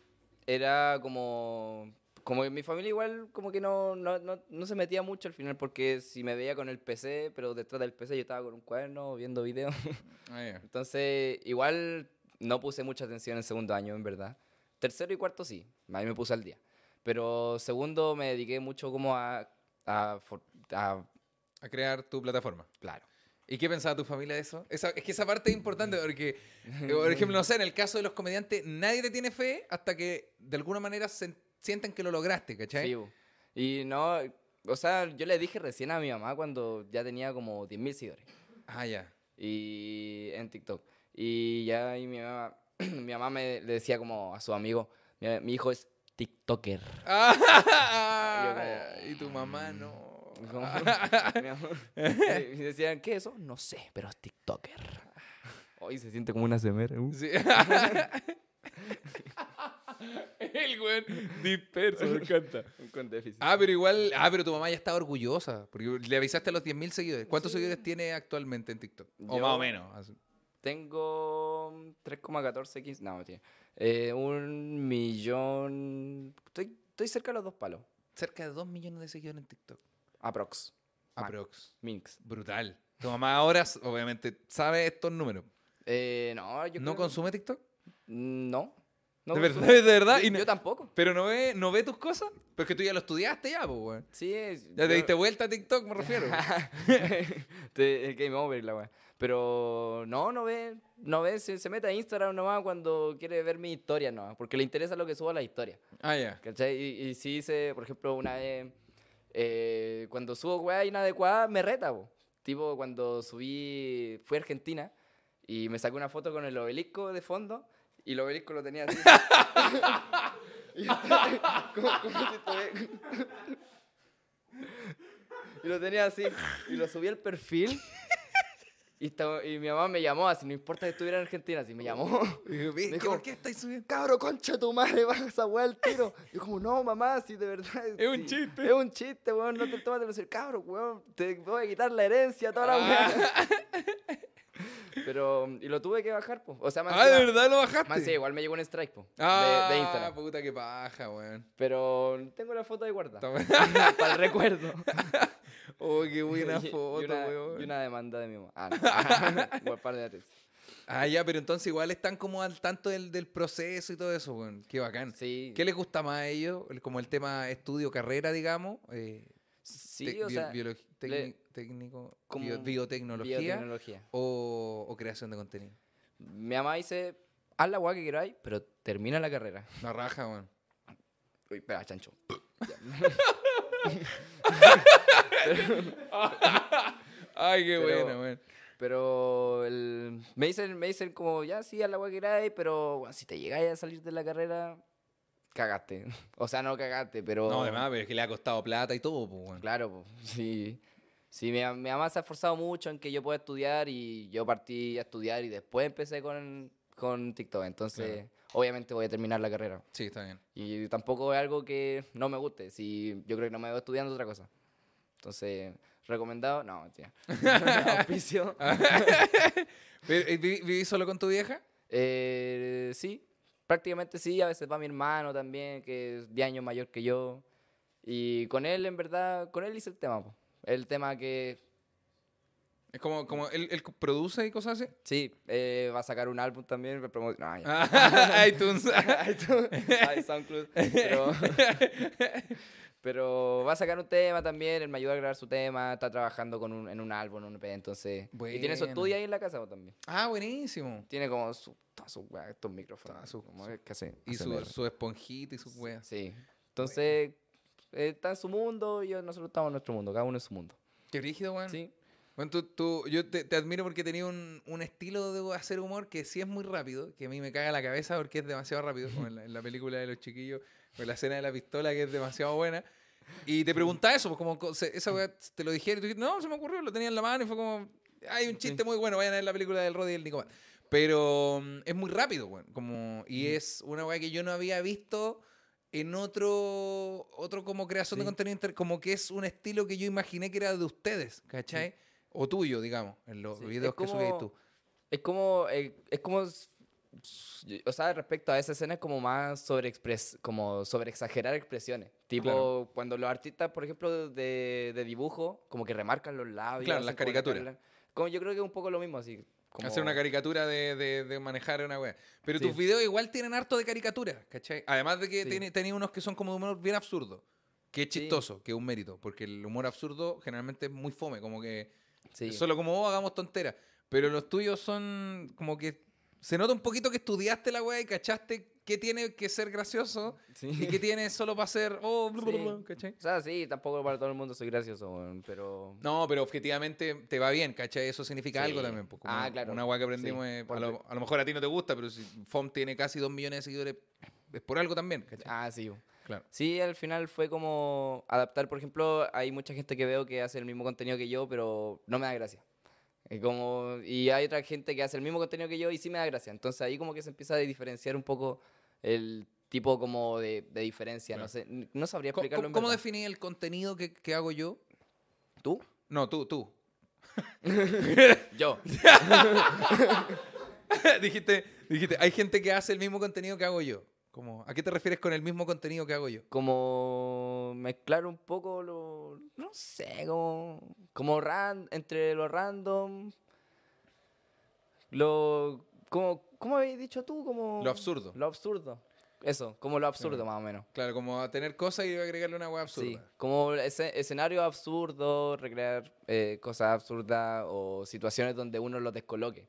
era como... Como que mi familia igual como que no, no, no, no se metía mucho al final porque si me veía con el PC, pero detrás del PC yo estaba con un cuaderno viendo videos. Ah, ya. Entonces, igual no puse mucha atención en segundo año, en verdad. Tercero y cuarto sí, ahí me puse al día. Pero segundo me dediqué mucho como a... a, a- A crear tu plataforma. claro. ¿Y qué pensaba tu familia de eso? Esa- es que esa parte es importante porque, eh, por ejemplo, no sé, en el caso de los comediantes, nadie te tiene fe hasta que de alguna manera se sienten que lo lograste, ¿cachai? Sí, y no... O sea, yo le dije recién a mi mamá cuando ya tenía como 10.000 seguidores. Ah, ya. y en TikTok. Y ya y mi mamá, mi mamá me le decía como a su amigo, mi, mi hijo es TikToker. Ah, Yo y tu mamá no. Y como- mi mamá- y decían, ¿qué es eso? No sé, pero es TikToker. Hoy se siente como una semer. Sí. El güey disperso, me encanta. Con déficit. Ah, pero igual, ah, pero tu mamá ya está orgullosa, porque le avisaste a los 10.000 seguidores. ¿Cuántos seguidores tiene actualmente en TikTok? O Yo- más o menos. Tengo 3,14, 15. No, mentira. Eh, un millón. Estoy, estoy cerca de los dos palos. Cerca de 2 millones de seguidores en TikTok. Aprox. Aprox. Minx. Brutal. Tu mamá ahora, obviamente, sabe estos números. Eh, no, yo ¿No creo que- consume TikTok? No. no ¿De consumo. verdad? ¿De verdad? Yo, Y no- yo tampoco. ¿Pero no ve, no ve tus cosas? Pero es que tú ya lo estudiaste ya, pues, weón. Sí, es. Ya te yo- diste vuelta a TikTok, me refiero. Te- es game over la weá. Pero no, no ve, no ve, se, se mete a Instagram nomás cuando quiere ver mi historia nomás, porque le interesa lo que subo a la historia. ah, ya. ¿Cachai? Y, y sí hice, por ejemplo, una vez, eh, cuando subo weá inadecuada, me reta, po. Tipo, cuando subí, fui a Argentina y me saqué una foto con el obelisco de fondo y el obelisco lo tenía así. Y como- como y lo tenía así. Y lo subí al perfil. Y, mi mamá me llamó, así, no importa que estuviera en Argentina, así me llamó. Y "¿Qué- dijo, ¿Por qué estáis subiendo? cabro, concha tu madre, baja esa weá al tiro. Y yo como, no, mamá, si de verdad. Es un sí, chiste. Es un chiste, weón, no te tomas de decir, cabro, weón, te voy a quitar la herencia, toda la weá. Pero, y lo tuve que bajar, pues. O sea, más Ah, ¿de verdad lo bajaste? más encima, igual me llegó un strike, po, ah, de, de Instagram. puta que paja, weón. Pero tengo la foto de guarda. Para el recuerdo. Oh, qué buena Y- y foto, una, weón. y una demanda de mi mamá. Ah, no. Par de. Ah, ya, pero entonces igual están como al tanto del, del proceso y todo eso, weón. Qué bacán. Sí. ¿Qué les gusta más a ellos? El- Como el tema estudio, carrera, digamos. Eh, Sí, o bio- sea, le- técnico, como bio- biotecnología biotecnología. o, o creación de contenido. Mi mamá dice, haz la weá que queráis, pero termina la carrera. La raja, weón. Uy, espera, chancho. Ay, qué buena, weón. Pero el- me, dicen, me dicen como, ya sí, haz la weá que queráis, pero bueno, si te llegáis a salir de la carrera, cagaste. O sea, no cagaste, pero... No, además, pero es que le ha costado plata y todo, pues, weón. Claro, po, sí. Sí, mi, mi mamá se ha esforzado mucho en que yo pueda estudiar y yo partí a estudiar y después empecé con, con TikTok. Entonces, Claro. Obviamente voy a terminar la carrera. Sí, está bien. Y tampoco es algo que no me guste. Si yo creo que no me veo estudiando otra cosa. Entonces, recomendado, no, mentira. Auspicio. Pero, eh, ¿viví, viví solo con tu vieja? Eh, sí, prácticamente sí. A veces va mi hermano también, que es 10 años mayor que yo. Y con él, en verdad, con él hice el tema. po. El tema que Es como, como él, él produce y cosas así. Sí, eh, va a sacar un álbum también. promo- No. Ah, iTunes. iTunes, ay, SoundCloud. Pero, pero va a sacar un tema también. Él me ayuda a grabar su tema. Está trabajando con un, en un álbum, un EP. Entonces. Y tiene su estudio ahí en la casa también. ah, buenísimo. Tiene como su, weas, estos micrófonos. Como es que hace- Y hace su, su esponjita y sus weas. Sí. Entonces, eh, está en su mundo y nosotros estamos en nuestro mundo. Cada uno en su mundo. Qué rígido, weón. Sí. Bueno, tú, tú- yo te, te admiro porque tenía un, un estilo de hacer humor que sí es muy rápido, que a mí me caga la cabeza porque es demasiado rápido, como en la, en la película de los chiquillos, o en la escena de la pistola que es demasiado buena. Y te preguntaba eso, pues como co- se- esa weá te lo dijeron y tú dijiste, no, se me ocurrió, lo tenía en la mano y fue como, hay un chiste muy bueno, vayan a ver la película del Roddy y el Nicomal. Pero mm, es muy rápido, weón, como, y es una weá que yo no había visto en otro, otro como creación de Sí. contenido, inter- como que es un estilo que yo imaginé que era de ustedes, ¿cachai? O tuyo, digamos, en los Sí, videos es que subís como- tú. Es como, eh, es como, o sea, respecto a esa escena es como más sobre expres, como sobre exagerar expresiones. Tipo, Claro. cuando los artistas, por ejemplo, de, de dibujo, como que remarcan los labios. Claro, las como caricaturas. Como yo creo que es un poco lo mismo, así. Como, Hacer una caricatura de, de- de manejar una wea. Pero Sí. tus videos igual tienen harto de caricatura, ¿cachai? Además de que Sí. tenía unos que son como de humor bien absurdo. Que es Sí. chistoso, que es un mérito. Porque el humor absurdo generalmente es muy fome, como que Sí. solo como, oh, hagamos tonteras. Pero los tuyos son como que se nota un poquito que estudiaste la wea y cachaste qué tiene que ser gracioso Sí. y qué tiene solo para ser, oh, Sí. bla, ¿cachai? O sea, sí, tampoco para todo el mundo soy gracioso, pero... No, pero objetivamente te va bien, ¿cachai? Eso significa Sí. algo también. pues, como Ah, claro. Una weá que aprendimos es- a, lo, a lo mejor a ti no te gusta, pero si FOM tiene casi dos millones de seguidores, es por algo también, ¿cachai? Ah, sí. Claro. Sí, al final fue como adaptar, por ejemplo, hay mucha gente que veo que hace el mismo contenido que yo, pero no me da gracia. Como, y hay otra gente que hace el mismo contenido que yo y sí me da gracia. Entonces ahí como que se empieza a diferenciar un poco el tipo como de, de diferencia. Claro. No sé, no sabría ¿Cómo, explicarlo cómo verdad. definís el contenido que, que hago yo? ¿Tú? No, tú, tú. Yo. dijiste, dijiste, hay gente que hace el mismo contenido que hago yo. Como, ¿A qué te refieres con el mismo contenido que hago yo? Como mezclar un poco lo. No sé, como. Como ran, entre lo random. Lo. Como, ¿Cómo habéis dicho tú? Como, Lo absurdo. Lo absurdo. Eso, como lo absurdo Claro. más o menos. Claro, como a tener cosas y agregarle una web absurda. Sí, como ese escenario absurdo, recrear eh, cosas absurdas o situaciones donde uno los descoloque.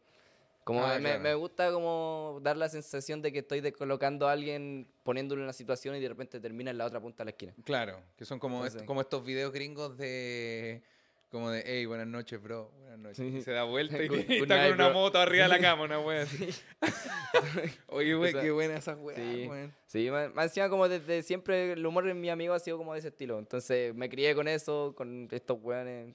Como Ah, me, claro. me gusta como dar la sensación de que estoy descolocando a alguien poniéndolo en una situación y de repente termina en la otra punta de la esquina. Claro, que son como, Entonces- est- como estos videos gringos de... Como de, hey, buenas noches, bro. Buenas noches. Sí. Se da vuelta y, Good- y good está night, con una bro. moto arriba de la cama, una wea así. Oye, wey, Esa- qué buena esa wea, Sí. Sí, más, más encima como desde siempre el humor de mi amigo ha sido como de ese estilo. Entonces me crié con eso, con estos weones.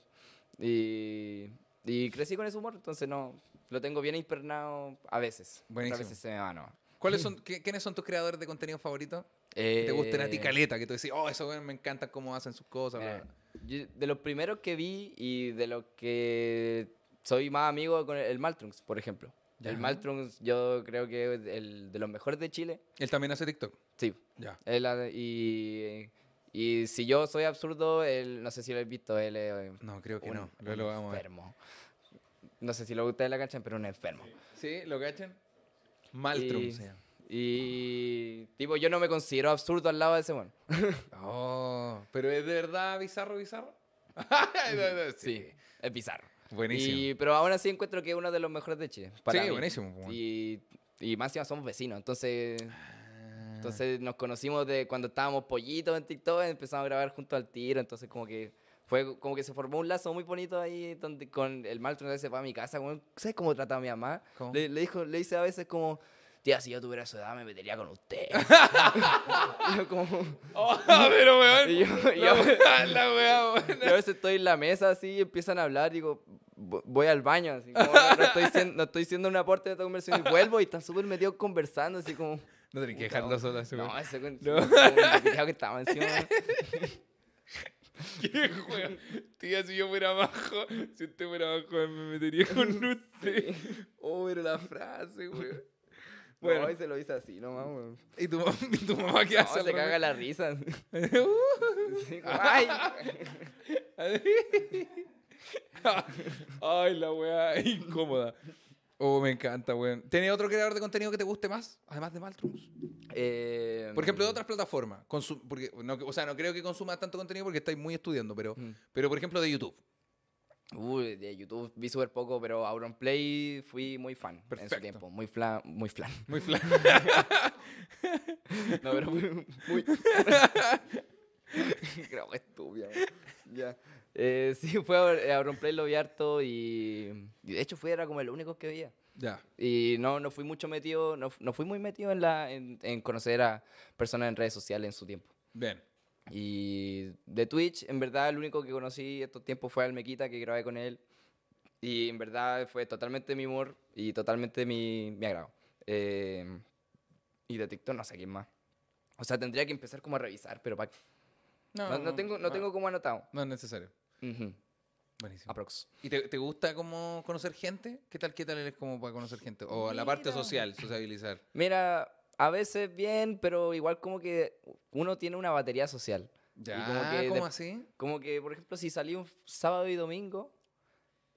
Y, y crecí con ese humor, entonces no, lo tengo bien impregnado a veces. Buenísimo. A veces se me va, ¿no? ¿Cuáles son, ¿Quiénes son tus creadores de contenido favoritos? Que te gusten a ti Eh, caleta, que tú decís, oh, weones me encantan cómo hacen sus cosas. bla, Mira, bla". yo- de los primeros que vi y de los que soy más amigo con el, Maltrunks, por ejemplo. Ya. El Maltrunks yo creo que es el de los mejores de Chile. Él también hace TikTok. Sí. Ya. Él y, y si yo soy absurdo, él, no sé si lo habéis visto, él es No, creo que un, no. Un lo vamos a ver. No sé si lo ustedes la cachan, pero un enfermo. ¿Sí? ¿Lo cachan? Maltrum Y- tipo, yo no me considero absurdo al lado de ese bueno. Oh, pero es de verdad bizarro, bizarro. Sí, es bizarro. Buenísimo. Y, pero aún así encuentro que es uno de los mejores de Chile. para Sí, mí. buenísimo. Y, y más encima somos vecinos, entonces, Ah. entonces nos conocimos de cuando estábamos pollitos en TikTok, empezamos a grabar junto al tiro, entonces como que fue como que se formó un lazo muy bonito ahí donde con el mal se fue a mi casa, como, ¿sabes cómo trataba a mi mamá? Le, le dijo, le dice a veces como, tía, si yo tuviera su edad me metería con usted. y yo como, Oh, pero weón. y yo, La yo- weón. yo a veces estoy en la mesa así y empiezan a hablar y digo, "Vo- voy al baño, así como, no, no estoy siendo, no estoy siendo un aporte de esta conversación y vuelvo y están súper metidos conversando, así como... No tenés que dejarlo solo No, ese No. que estaba encima. ¿Qué weón? Tía, si yo fuera abajo, si usted fuera abajo, me metería con usted. Oh, era la frase, weón. Bueno, Bueno, y se lo hice así nomás, weón. ¿y tu, y tu mamá qué hace? se caga la risa. ay. Ay, la weá incómoda. Oh, me encanta, weón. ¿Tenés otro creador de contenido que te guste más? Además de Maltrums. Eh, Por ejemplo, de otras plataformas. Consu- porque, no, o sea, no creo que consumas tanto contenido porque estáis muy estudiando, pero, Mm. pero por ejemplo, de YouTube. Uy, de YouTube vi súper poco, pero Auronplay fui muy fan en su tiempo. Muy flan, muy flan. Muy flan. No, pero muy... muy... Creo que estúpido. Ya. Eh, sí, fue a Auronplay, lo vi harto y, y de hecho fue era como el único que veía. ya. Y no, no fui mucho metido, no, no fui muy metido en, la, en, en conocer a personas en redes sociales en su tiempo. Bien. Y de Twitch, en verdad, el único que conocí estos tiempos fue Almequita, que grabé con él. Y en verdad fue totalmente mi humor y totalmente mi, mi agrado. Eh, y de TikTok no sé quién más. O sea, tendría que empezar como a revisar, pero pa- no, no tengo, no tengo como anotado. No es necesario. Ujú, Buenísimo. Aprox. ¿Y te, te gusta como conocer gente? ¿Qué tal, qué tal eres como para conocer gente? O la parte Mira. social, sociabilizar. Mira, a veces bien, pero igual como que uno tiene una batería social. Ya, como que ¿cómo de- así? Como que, por ejemplo, si salí un sábado y domingo,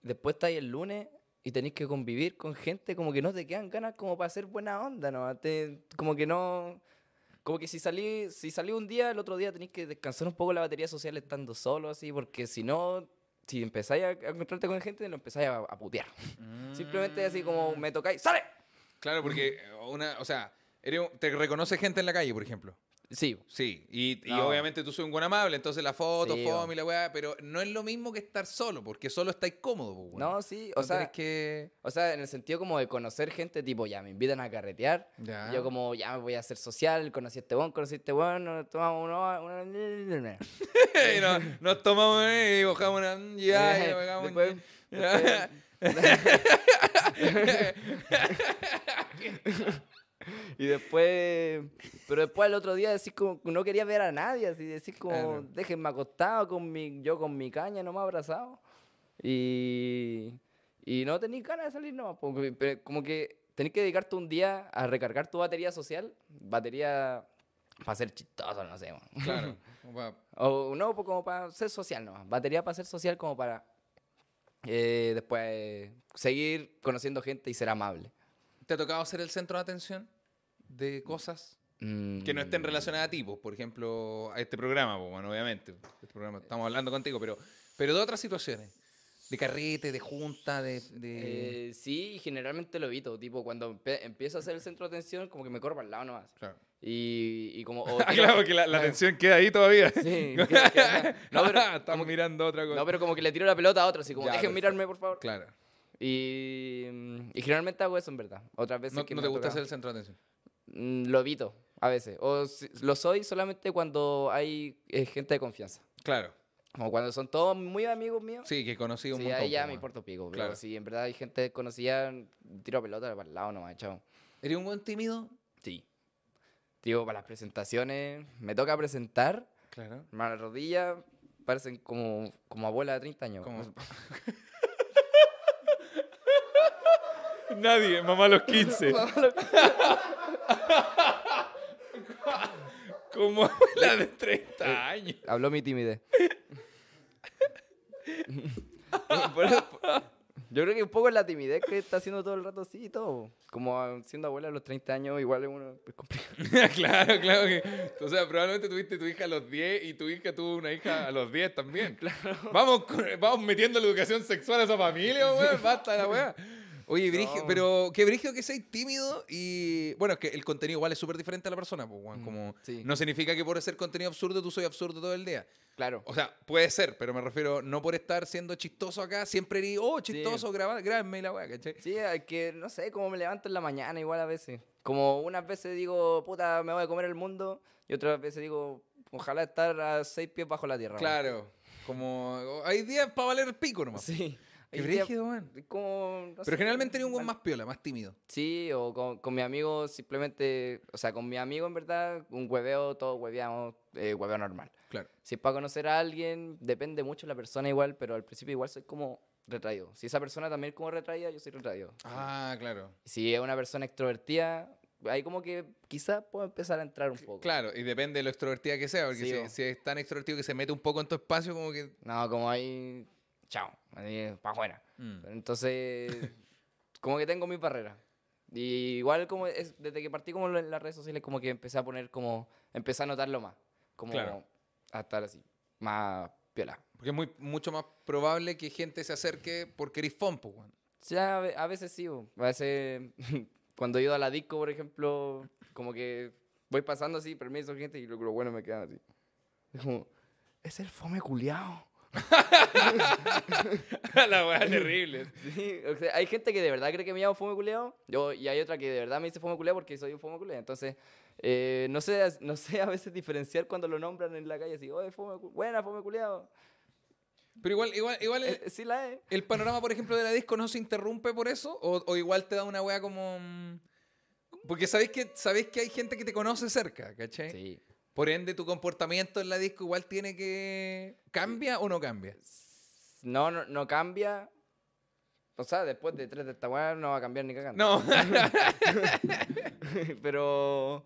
después estáis el lunes y tenéis que convivir con gente, como que no te quedan ganas como para hacer buena onda, ¿no? Te- como que no... Como que si salí, si salí un día, el otro día tenéis que descansar un poco la batería social estando solo, así, porque si no, si empezáis a, encontrarte con gente, lo empezáis a, a putear. Simplemente así como me tocáis, ¡sale! Claro, porque una, o sea, eres te reconoce gente en la calle, por ejemplo. Sí, Sí, y, y No. obviamente tú soy un buen amable, entonces la foto, Sí, fome y la weá, pero no es lo mismo que estar solo, porque solo estáis cómodo, pues, no, sí, o No sea, que... o sea, en el sentido como de conocer gente, tipo, ya, me invitan a carretear, Ya. Y Yo como, ya me voy a hacer social, conocí a este buen, conocí a este buen, nos tomamos una... una- Y nos, nos tomamos y bajamos una... Ya, ya, bajamos Después- ya. y después... Pero después el otro día decís como, no quería ver a nadie, así decís como, Claro. déjenme acostado, con mi, yo con mi caña nomás abrazado. Y... Y no tenía ganas de salir nomás, porque, como que tenés que dedicarte un día a recargar tu batería social, batería para ser chistoso, no sé. Claro. O no, como para ser social, no. Batería para ser social como para eh, después eh, seguir conociendo gente y ser amable. ¿Te ha tocado ser el centro de atención de cosas Mm, que no estén relacionadas a ti? pues, por ejemplo, a este programa, pues, bueno, obviamente. Este programa, estamos hablando contigo, pero, pero de otras situaciones. De carrete, de junta, de... de- Eh, sí, generalmente lo evito. Tipo, cuando empiezo a ser el centro de atención, como que me corro para el lado nomás. Claro. Y, y como... Ah, claro, porque la, la atención queda ahí todavía. Sí, que- que- no, pero, Estamos que- mirando otra cosa. no, pero como que le tiro la pelota a otro, así como, Ya, dejen perfecto. mirarme, por favor. Claro. Y, mm, y generalmente hago eso, en verdad. Otras veces No, que no me te gusta tocado. ser el centro de atención. Mm, Lo evito, a veces. O si- lo soy solamente cuando hay eh, gente de confianza. Claro. Como cuando son todos muy amigos míos. Sí, que conocí un Sí, montón. ahí ya pues, me importa pico. Claro. Pero si en verdad hay gente conocida, tiro pelota para el lado nomás, chao. ¿Eres un buen tímido? Sí. Digo, para las presentaciones, me toca presentar, Claro. las rodillas parecen como, como abuela de 30 años. Como- Nadie, mamá a los 15. Como abuela de 30 años. Habló mi timidez. Por eso- yo creo que un poco es la timidez que está haciendo todo el rato así y todo. Como siendo abuela a los 30 años, igual es uno es complicado. claro, claro que. O sea, probablemente tuviste tu hija a los 10 y tu hija tuvo una hija a los 10 también. Vamos, con- vamos metiendo la educación sexual a esa familia, weón. Basta la weá. Oye, Brigio, No. pero qué Brigio que seas tímido y. Bueno, es que el contenido igual es súper diferente a la persona, pues, weón. Mm, Como. sí. No significa que por ser contenido absurdo tú soy absurdo todo el día. Claro. O sea, puede ser, pero me refiero no por estar siendo chistoso acá, siempre digo, oh, Sí. chistoso, graba, grábenme la weá, ¿cachai? Sí, que, no sé, como me levanto en la mañana igual a veces. Como unas veces digo, puta, me voy a comer el mundo. Y otras veces digo, ojalá estar a seis pies bajo la tierra. Claro. Como. Hay días para valer pico nomás. Sí. Qué brígido, weón. Como, no Pero sé, generalmente eres un mal- más piola, más tímido. Sí, o con, con mi amigo simplemente, o sea, con mi amigo en verdad, un hueveo, todos hueveamos, eh, hueveo normal. Claro. Si es para conocer a alguien, depende mucho de la persona igual, pero al principio igual soy como retraído. Si esa persona también es como retraída, yo soy retraído. Ah, claro. Si es una persona extrovertida, ahí como que quizás puedo empezar a entrar un poco. Claro, y depende de lo extrovertida que sea, porque Sí, si, si es tan extrovertido que se mete un poco en tu espacio, como que. No, como ahí, chao, para afuera. Mm. Entonces, como que tengo mi barrera. Y igual como es, desde que partí como en las redes sociales, como que empecé a poner como, empecé a notarlo más. Como Claro. a estar así, más piola. Porque es muy, mucho más probable que gente se acerque porque eres weón. Sí, a, ve- a veces sí, bo. a veces cuando he ido a la disco, por ejemplo, como que voy pasando así, permiso, gente, y lo, lo bueno me quedan así. Es como, es el fome culiao. la weá terrible. Sí, o sea, hay gente que de verdad cree que me llamo fome culeado yo, y hay otra que de verdad me dice fome culeado porque soy un fome culeado. Entonces, eh, no, sé, no sé a veces diferenciar cuando lo nombran en la calle así, oye, fome, buena, fome culeado. Pero igual, igual, igual el, Eh, sí la es. el panorama, por ejemplo, de la disco no se interrumpe por eso, o, o igual te da una weá como. mm, Porque sabéis que, sabéis que hay gente que te conoce cerca, ¿cachai? Sí. Por ende, tu comportamiento en la disco igual tiene que. ¿Cambia o no cambia? No, no, no cambia. O sea, después de tres de esta weá no va a cambiar ni cagando. No. pero.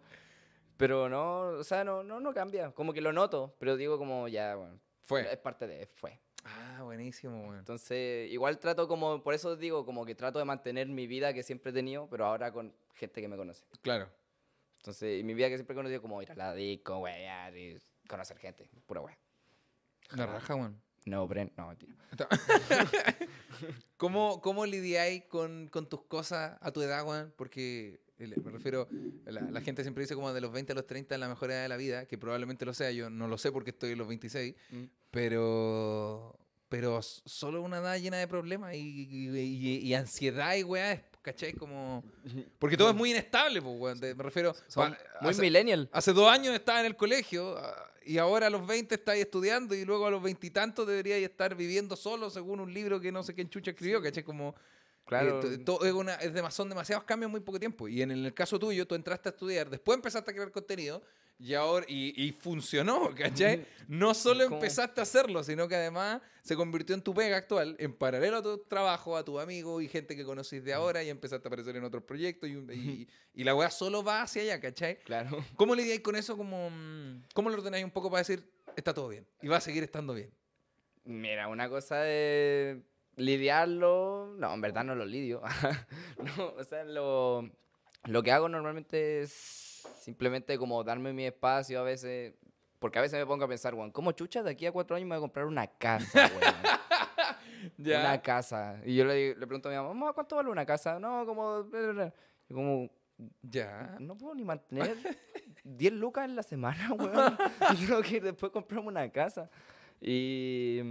Pero no, o sea, no, no, no cambia. Como que lo noto, pero digo como ya, bueno. Fue. Es parte de, fue. Ah, buenísimo, weón. Entonces, igual trato como, por eso digo, como que trato de mantener mi vida que siempre he tenido, pero ahora con gente que me conoce. Claro. Entonces, mi vida que siempre he conocido, como ir a la disco, wear, y conocer gente, pura wea. La raja, weón. No, Bren, no, mentira. ¿Cómo, cómo lidiáis con, con tus cosas a tu edad, weón? Porque me refiero, la, la gente siempre dice como de los 20 a los 30 es la mejor edad de la vida, que probablemente lo sea, yo no lo sé porque estoy en los 26, Mm. pero pero solo una edad llena de problemas y, y- y- y ansiedad y weá, ¿cachai? Como... Porque todo es muy inestable, pues, weón. te- Me refiero... Son pa- muy hace- millennial. Hace dos años estaba en el colegio ah, y ahora a los 20 estáis estudiando y luego a los veintitantos deberíais estar viviendo solo según un libro que no sé quién chucha escribió, ¿cachai? Como, Claro. eh, to- to- es una, es son demasiados cambios en muy poco tiempo. Y en el caso tuyo, tú entraste a estudiar, después empezaste a crear contenido Y ahora, y, y funcionó, ¿cachai? No solo ¿Cómo? empezaste a hacerlo, sino que además se convirtió en tu pega actual, en paralelo a tu trabajo, a tu amigo y gente que conocís de ahora, y empezaste a aparecer en otros proyectos, y, y- y la weá solo va hacia allá, ¿cachai? Claro. ¿Cómo lidiáis con eso? Como, mm, ¿Cómo lo ordenáis un poco para decir, está todo bien? Y va a seguir estando bien. Mira, una cosa de lidiarlo, no, en verdad no lo lidio. no, o sea, lo, lo que hago normalmente es simplemente como darme mi espacio a veces, porque a veces me pongo a pensar, weón, ¿cómo chucha de aquí a cuatro años me voy a comprar una casa, weón? Una casa. Y yo le, le pregunto a mi mamá, ¿cuánto vale una casa? No, como... Y como, Ya. no puedo ni mantener 10 lucas en la semana, weón. Y tengo que ir después comprarme una casa. Y,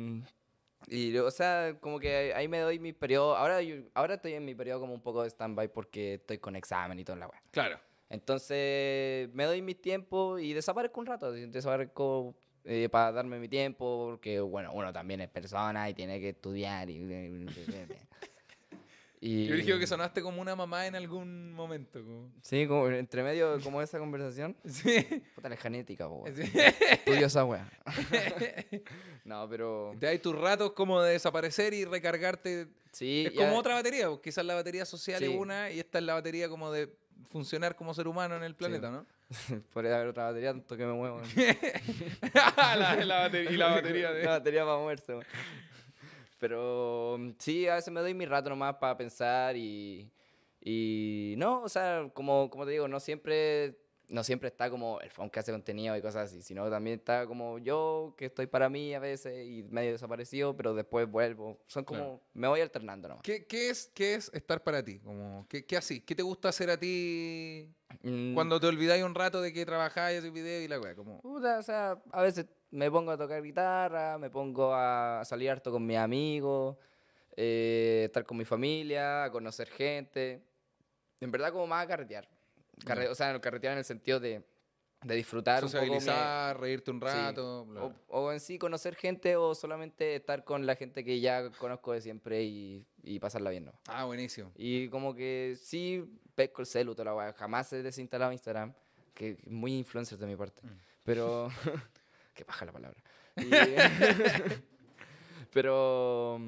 y, o sea, como que ahí me doy mi periodo. Ahora, yo- ahora estoy en mi periodo como un poco de stand-by porque estoy con examen y todo en la weá. Claro. Entonces, me doy mi tiempo y desaparezco un rato. Desaparezco eh, para darme mi tiempo porque, bueno, uno también es persona y tiene que estudiar. Y, y- Yo dije que sonaste como una mamá en algún momento. como- Sí, como entre medio, como esa conversación. Sí. Puta la genética, weón. Sí. Estudio esa wea. no, pero. Te hay tus ratos como de desaparecer y recargarte. Sí, es como otra batería. pues, Quizás la batería social es Sí. una y esta es la batería como de funcionar como ser humano en el planeta, ¿no? Podría haber otra batería, tanto que me muevo. La- la bate- y la batería de... La batería para moverse, weón. Pero mm, sí, a veces me doy mi rato nomás para pensar y. Y no, o sea, como, como te digo, no siempre, no siempre está como el phone que hace contenido y cosas así, sino también está como yo, que estoy para mí a veces y medio desaparecido, pero después vuelvo. Son como, Claro. me voy alternando nomás. ¿Qué, qué es, ¿Qué es estar para ti? Como, ¿qué, ¿Qué así? ¿Qué te gusta hacer a ti Mm, cuando te olvidáis un rato de que trabajáis, haces video y la weá? Como... Puta, o sea, a veces me pongo a tocar guitarra, me pongo a salir harto con mis amigos, eh, estar con mi familia, a conocer gente. En verdad, como más a carretear. Carre- O sea, carretear en el sentido de, de disfrutar un poco. reírte un sí, rato. bla, o, o en sí conocer gente o solamente estar con la gente que ya conozco de siempre y, y pasarla bien, ¿no? Ah, buenísimo. Y como que sí pesco el celu, toda la weá. Jamás he desinstalado Instagram, que es muy influencer de mi parte. Mm. Pero. que paja la palabra. Y- pero.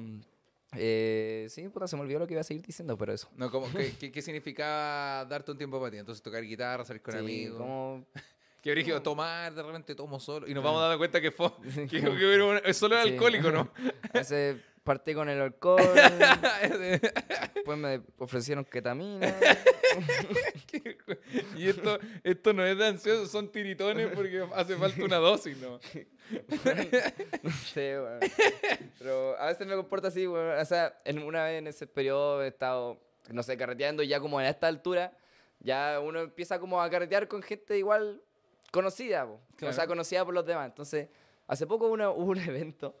Eh, sí, puta, se me olvidó lo que iba a seguir diciendo, pero eso. No, como, ¿qué, qué, qué significaba darte un tiempo para ti? Entonces tocar guitarra, salir con Sí, amigos. como- Que brígido tomar, de repente tomo solo. Y nos vamos dando cuenta que, fue, Sí, que, como- era solo el Sí. alcohólico, ¿no? Veces partí con el alcohol, después me ofrecieron ketamina. y esto, esto no es de ansioso, son tiritones porque hace falta una dosis, ¿no? No sé, weón. Pero a veces me comporto así, weón. O sea, en una vez en ese periodo he estado, no sé, carreteando y ya como en esta altura, ya uno empieza como a carretear con gente igual conocida, po. o sea, Claro. conocida por los demás. Entonces, hace poco hubo un evento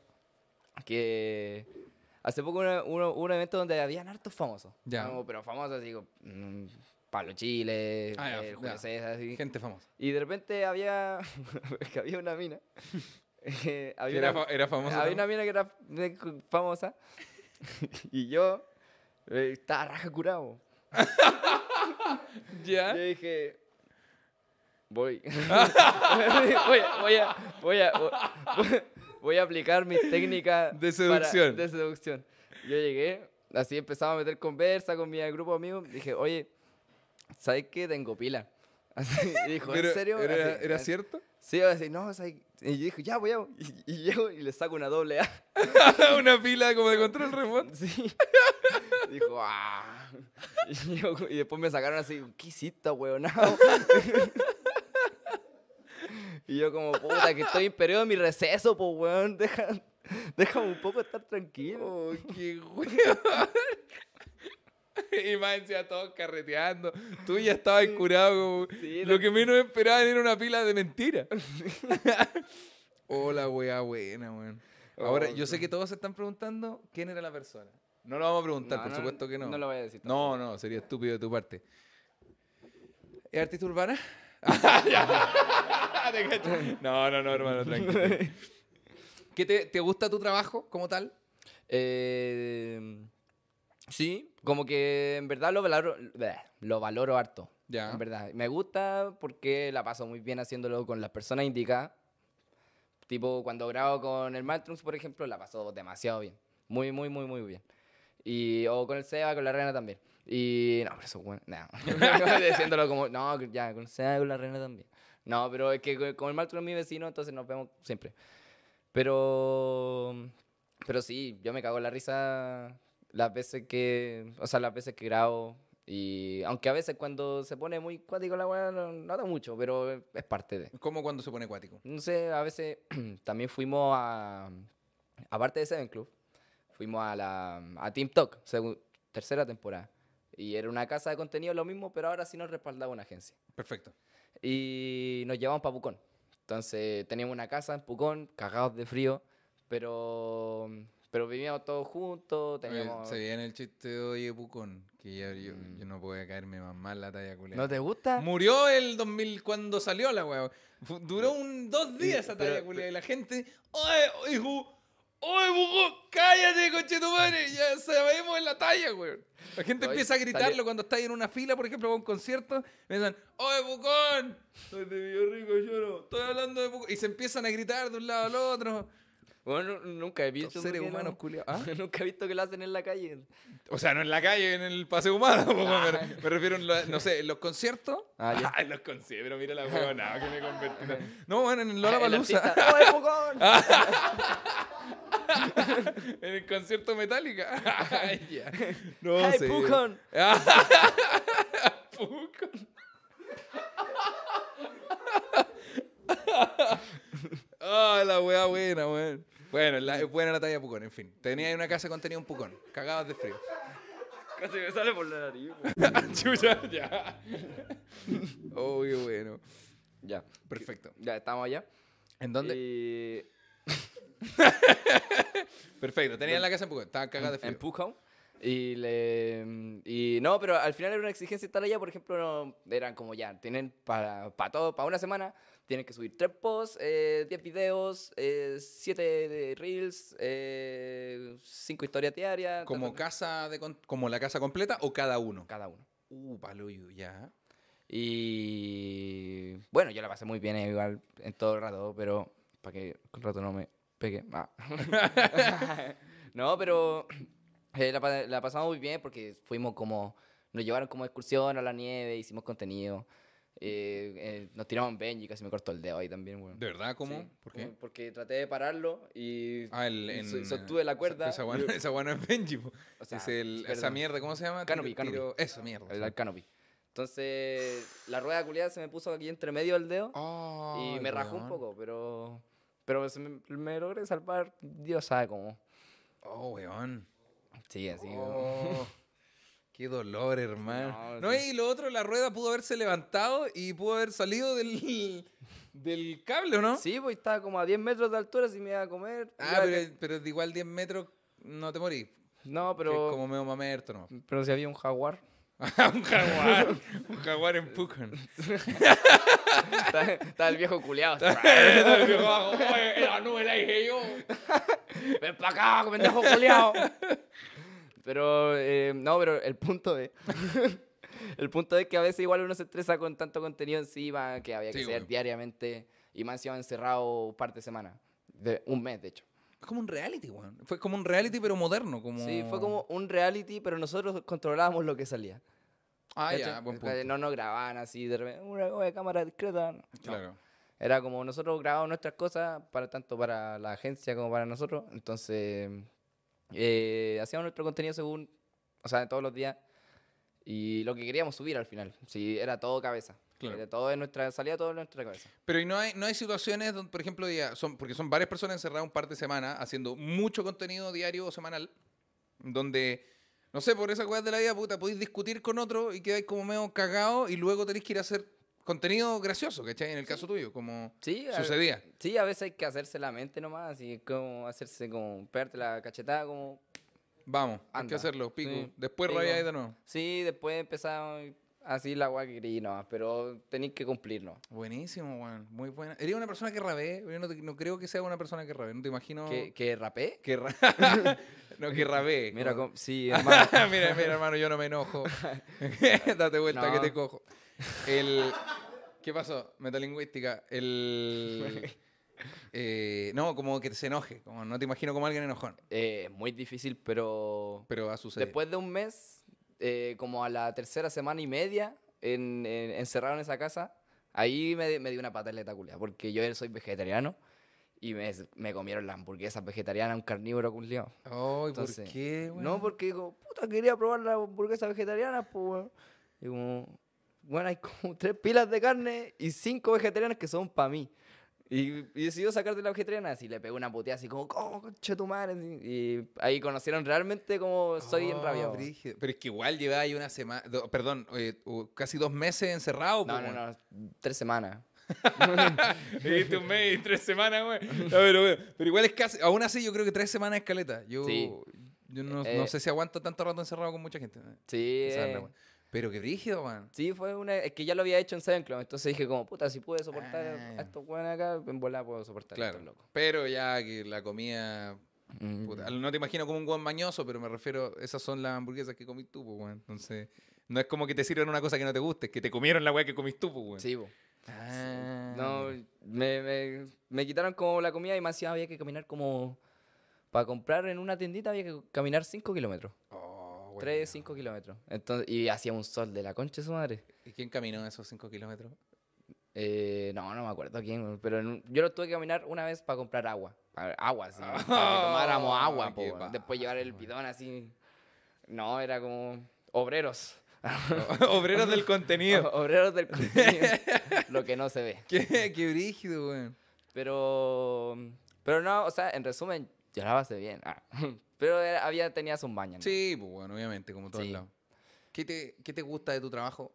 que... Hace poco una- uno- un evento donde habían hartos famosos. Ya. Como, pero famosos, digo, mm, Pablo Chile, Ah, ya, eh, Julio ya. César, así. Gente famosa. Y de repente había, que había una mina. Que había Era, una, fa- era famosa. había una mina que era famosa. y yo eh, estaba raja curado. ¿Ya? Yo dije, voy. voy, a, voy, a, voy, a, voy- a aplicar mis técnicas De para- seducción. de seducción. Yo llegué, así empezaba a meter conversa con mi grupo de amigos. Dije, oye, ¿sabes qué? Tengo pila. Así, y dijo, ¿en serio? ¿Era, Así, era así. cierto? Sí, iba a decir, no, o sea, y yo dije, ya voy a. Y, y llego y le saco una doble A. una pila como de control remoto. Sí. Dijo, ah. Y, yo- y después me sacaron así, ¿qué hiciste, weonao? Y yo como, puta, que estoy en periodo de mi receso, pues, weón. Deja, déjame un poco estar tranquilo. Oh, qué weón. Y más encima todos carreteando. Tú ya estabas curado. como- Sí, Lo que menos esperaban era una pila de mentira. Hola, wea buena, weón. Ahora, Oh, yo sé que todos se están preguntando quién era la persona. No lo vamos a preguntar, No, por no, supuesto que no. No lo voy a decir. No, no, sería estúpido de tu parte. ¿Es artista urbana? No, no, no, hermano, tranquilo. ¿Qué te, te gusta tu trabajo como tal? Eh, Sí, como que en verdad lo valoro, lo valoro harto. Ya. En verdad. Me gusta porque la paso muy bien haciéndolo con las personas indicadas. Tipo, cuando grabo con el Maltrunks, por ejemplo, la paso demasiado bien. Muy, muy, muy, muy bien. Y, o con el Seba, con la Reina también. Y, no, pero eso, bueno, no. Diciéndolo como, no, ya, con el Seba, con la Reina también. No, pero es que con el Maltrunks es mi vecino, entonces nos vemos siempre. Pero, pero sí, yo me cago en la risa las veces que, o sea, las veces que grabo. Y aunque a veces cuando se pone muy cuático la weá, no, no da mucho, pero es parte de. Como cuando se pone acuático. No sé, a veces también fuimos a, aparte de Seven Club, fuimos a la a Team Talk, tercera temporada. Y era una casa de contenido lo mismo, pero ahora sí nos respaldaba una agencia. Perfecto. Y nos llevamos para Pucón. Entonces teníamos una casa en Pucón, cagados de frío, pero, pero vivíamos todos juntos, teníamos... Se viene el chiste de Oye Pucón, que ya yo, yo no puedo caerme más mal la talla culera. Mm. ¿No te gusta? Murió el 2000 cuando salió la weá. Duró un, dos días esa talla culia y la gente. ¡Oye, hijo! ¡Oye, Pucón! ¡Cállate, conchetumare! Ya sabemos en la talla, weón. La gente Oye, empieza a gritarlo salió- cuando está ahí en una fila, por ejemplo, para un concierto. Empiezan, ¡Oye, Pucón! Soy de Villarrico, yo no. Estoy hablando de Pucón. Y se empiezan a gritar de un lado al otro. Bueno, nunca he visto... Seres humanos no- culiados. ¿Ah? nunca he visto que lo hacen en la calle. O sea, no en la calle, en el paseo humano. me, me refiero, en lo- no sé, en los conciertos. Ah, ya. en los conciertos, pero mira la huevona que me convertí. No, bueno, en el Ah, el Lollapalooza. ¡Oh, en el concierto Metallica. Ay, ya. No ¡Hey, sé. Pucón! Pucón. Ah, la wea buena, weón. Bueno, la, es buena la talla Pucón, en fin. Tenía ahí una casa con tenía un Pucón. Cagados de frío. Casi me sale por la nariz. Chucha, ya. Oh, qué bueno. Ya, Perfecto. ya estamos allá. ¿En dónde? Y- Perfecto. Tenía la casa en Pucón. Estaba cagada de frío. en Pucón. Y, le, y no, pero al final era una exigencia estar allá, por ejemplo, no, eran como ya, tienen para, para todo, para una semana, tienen que subir tres posts, eh, 10 videos, eh, 7 de reels, eh, 5 historias diarias. ¿Como, casa de ¿Como la casa completa o cada uno? cada uno. Uh, ya. Y bueno, yo la pasé muy bien eh, igual en todo el rato, pero para que el rato no me pegue. Ah. no, pero eh, la, la pasamos muy bien porque fuimos como, nos llevaron como excursión a la nieve, hicimos contenido. eh, eh, nos tiramos en Benji, casi me cortó el dedo ahí también, weón. ¿De verdad? ¿Cómo? Sí, ¿Por qué? como- Porque traté de pararlo y Ah, el, en, so- sostuve la cuerda. Esa guana esa guana es Benji. O sea, es el, es esa mierda, ¿cómo se llama? Canopy, Tiro- canopy. tiro- Eso, mierda. el, el canopy. Entonces, la rueda culiada se me puso aquí entre medio del dedo. y me rajó un poco, pero pero me, me logré salvar, Dios sabe cómo. Oh, weón. Sí, así. Oh, qué dolor, hermano. No, No, y lo otro, la rueda pudo haberse levantado y pudo haber salido del, del cable, ¿o no? Sí, pues estaba como a 10 metros de altura si me iba a comer. Ah, pero, ca- pero igual 10 metros no te morís. No, Pero... pero, es como medio mamerto, ¿no? pero si había un jaguar. un jaguar. un jaguar en Pucón. estaba, estaba el viejo culiado. la nube la dije yo. Ven para acá, pendejo culiado. Pero, eh, no, pero el punto es... el punto es que a veces igual uno se estresa con tanto contenido encima que había que Sí, hacer diariamente y más encima encerrado parte de semana. De un mes, de hecho. Como un reality, weón. Fue como un reality, pero moderno. Como... Sí, fue como un reality, pero nosotros controlábamos lo que salía. Ah, ¿cachai? ya, buen punto. No nos grababan así de repente, una, una cámara discreta. no. Claro. Era como nosotros grabábamos nuestras cosas, para tanto para la agencia como para nosotros. Entonces, eh, hacíamos nuestro contenido según, o sea, todos los días. Y lo que queríamos subir al final. Sí, era todo cabeza. Claro. Era todo en nuestra, salía todo en nuestra cabeza. Pero ¿y no hay, no hay situaciones donde, por ejemplo, diga- son, porque son varias personas encerradas un par de semanas haciendo mucho contenido diario o semanal, donde, no sé, por esa cosa de la vida, puta, podéis discutir con otro y quedáis como medio cagado y luego tenéis que ir a hacer contenido gracioso, ¿cachai? En el caso tuyo, como Sí, a- sucedía. Sí, a veces hay que hacerse la mente nomás, y como hacerse como, pegarte la cachetada como... Vamos, hay que Anda. hacerlo, pico. Sí, Después pico. rayáis de nuevo. Sí, después empezamos así la weá que nomás, pero tenéis que cumplir, ¿no? Buenísimo, weón. Muy buena. ¿Eres una persona que rabé? Yo no, te- no creo que sea una persona que rabé. No te imagino. ¿Que, que rapé? Que ra- no, que rabé. Mira, como- sí, hermano. mira, mira, hermano, yo no me enojo. Date vuelta que te cojo. El... ¿Qué pasó? Metalingüística. El... eh, no, como que se enoje. Como no te imagino como alguien enojón. Eh, muy difícil, pero Pero va a suceder. después de un mes, eh, como a la tercera semana y media, en, en- encerrado en esa casa, ahí me, me dio una pataleta culia, porque yo soy vegetariano y me, me comieron las hamburguesas vegetarianas, un carnívoro culiao. Ay, ¿por Entonces, qué, weón? No, porque digo, puta, quería probar la hamburguesa vegetariana, pues, weón. Y como, bueno, hay como tres pilas de carne y cinco vegetarianas que son para mí. Y, y decidió sacar de la vegetariana, así le pegó una puteada así como, ¿cómo, concha tu madre? Así, Y ahí conocieron realmente cómo soy Oh, enrabiado. brígido. Pero es que igual lleva ahí una semana, do- perdón, eh, casi dos meses encerrado. No, no, no, tres semanas. Dijiste un mes y tres semanas, güey. Pero, igual es casi, aún así yo creo que tres semanas es caleta. Yo, Sí. yo no, Eh, no sé si aguanto tanto rato encerrado con mucha gente. Sí, eh. Pero qué brígido, man. sí, fue una, es que ya lo había hecho en Seven Club, entonces dije como, puta, si pude soportar Ah, a estos weones acá, en volada puedo soportar a Claro. estos locos. Pero ya que la comida. Mm. puta, no te imagino como un guan mañoso, pero me refiero. Esas son las hamburguesas que comís tú, pues, weón. Entonces. No es como que te sirven una cosa que no te guste, es que te comieron la weá que comís tú, pues, weón. Sí, bo. Ah. No, me, me, me quitaron como la comida y más había que caminar como... Para comprar en una tiendita había que caminar 5 kilómetros. Oh, bueno. 3, 5 kilómetros. Entonces, y hacía un sol de la concha de su madre. ¿Y quién caminó esos 5 kilómetros? Eh, no, no me acuerdo quién, pero en yo lo tuve que caminar una vez para comprar agua. Para- agua, sí. Para que tomáramos agua, po, Después llevar el bidón así. No, era como obreros. Obreros del contenido. obreros del contenido. lo que no se ve. qué, qué brígido, weón. Pero, pero no, o sea, en resumen, yo la pasé bien. Ah, Pero era- había, tenías un baño. ¿no? Sí, pues bueno, obviamente, como todos Sí. lados. ¿Qué te, ¿Qué te gusta de tu trabajo?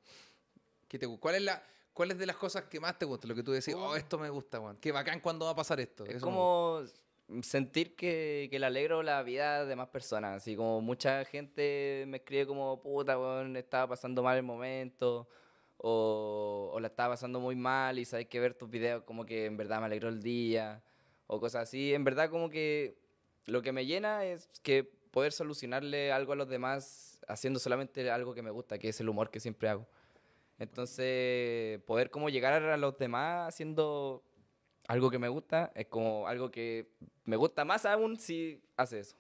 ¿Qué te, cuál, es la, ¿Cuál es de las cosas que más te gusta? Lo que tú decís, oh, esto me gusta, weón. Qué bacán cuando va a pasar esto. Es Eso como sentir que, que le alegro la vida de más personas. Así como mucha gente me escribe como, puta, weón, estaba pasando mal el momento. O, o la estaba pasando muy mal y sabes que ver tus videos como que en verdad me alegró el día. O cosas así. En verdad como que lo que me llena es que poder solucionarle algo a los demás haciendo solamente algo que me gusta, que es el humor que siempre hago. Entonces, poder como llegar a los demás haciendo algo que me gusta es como algo que me gusta más aún si hace eso.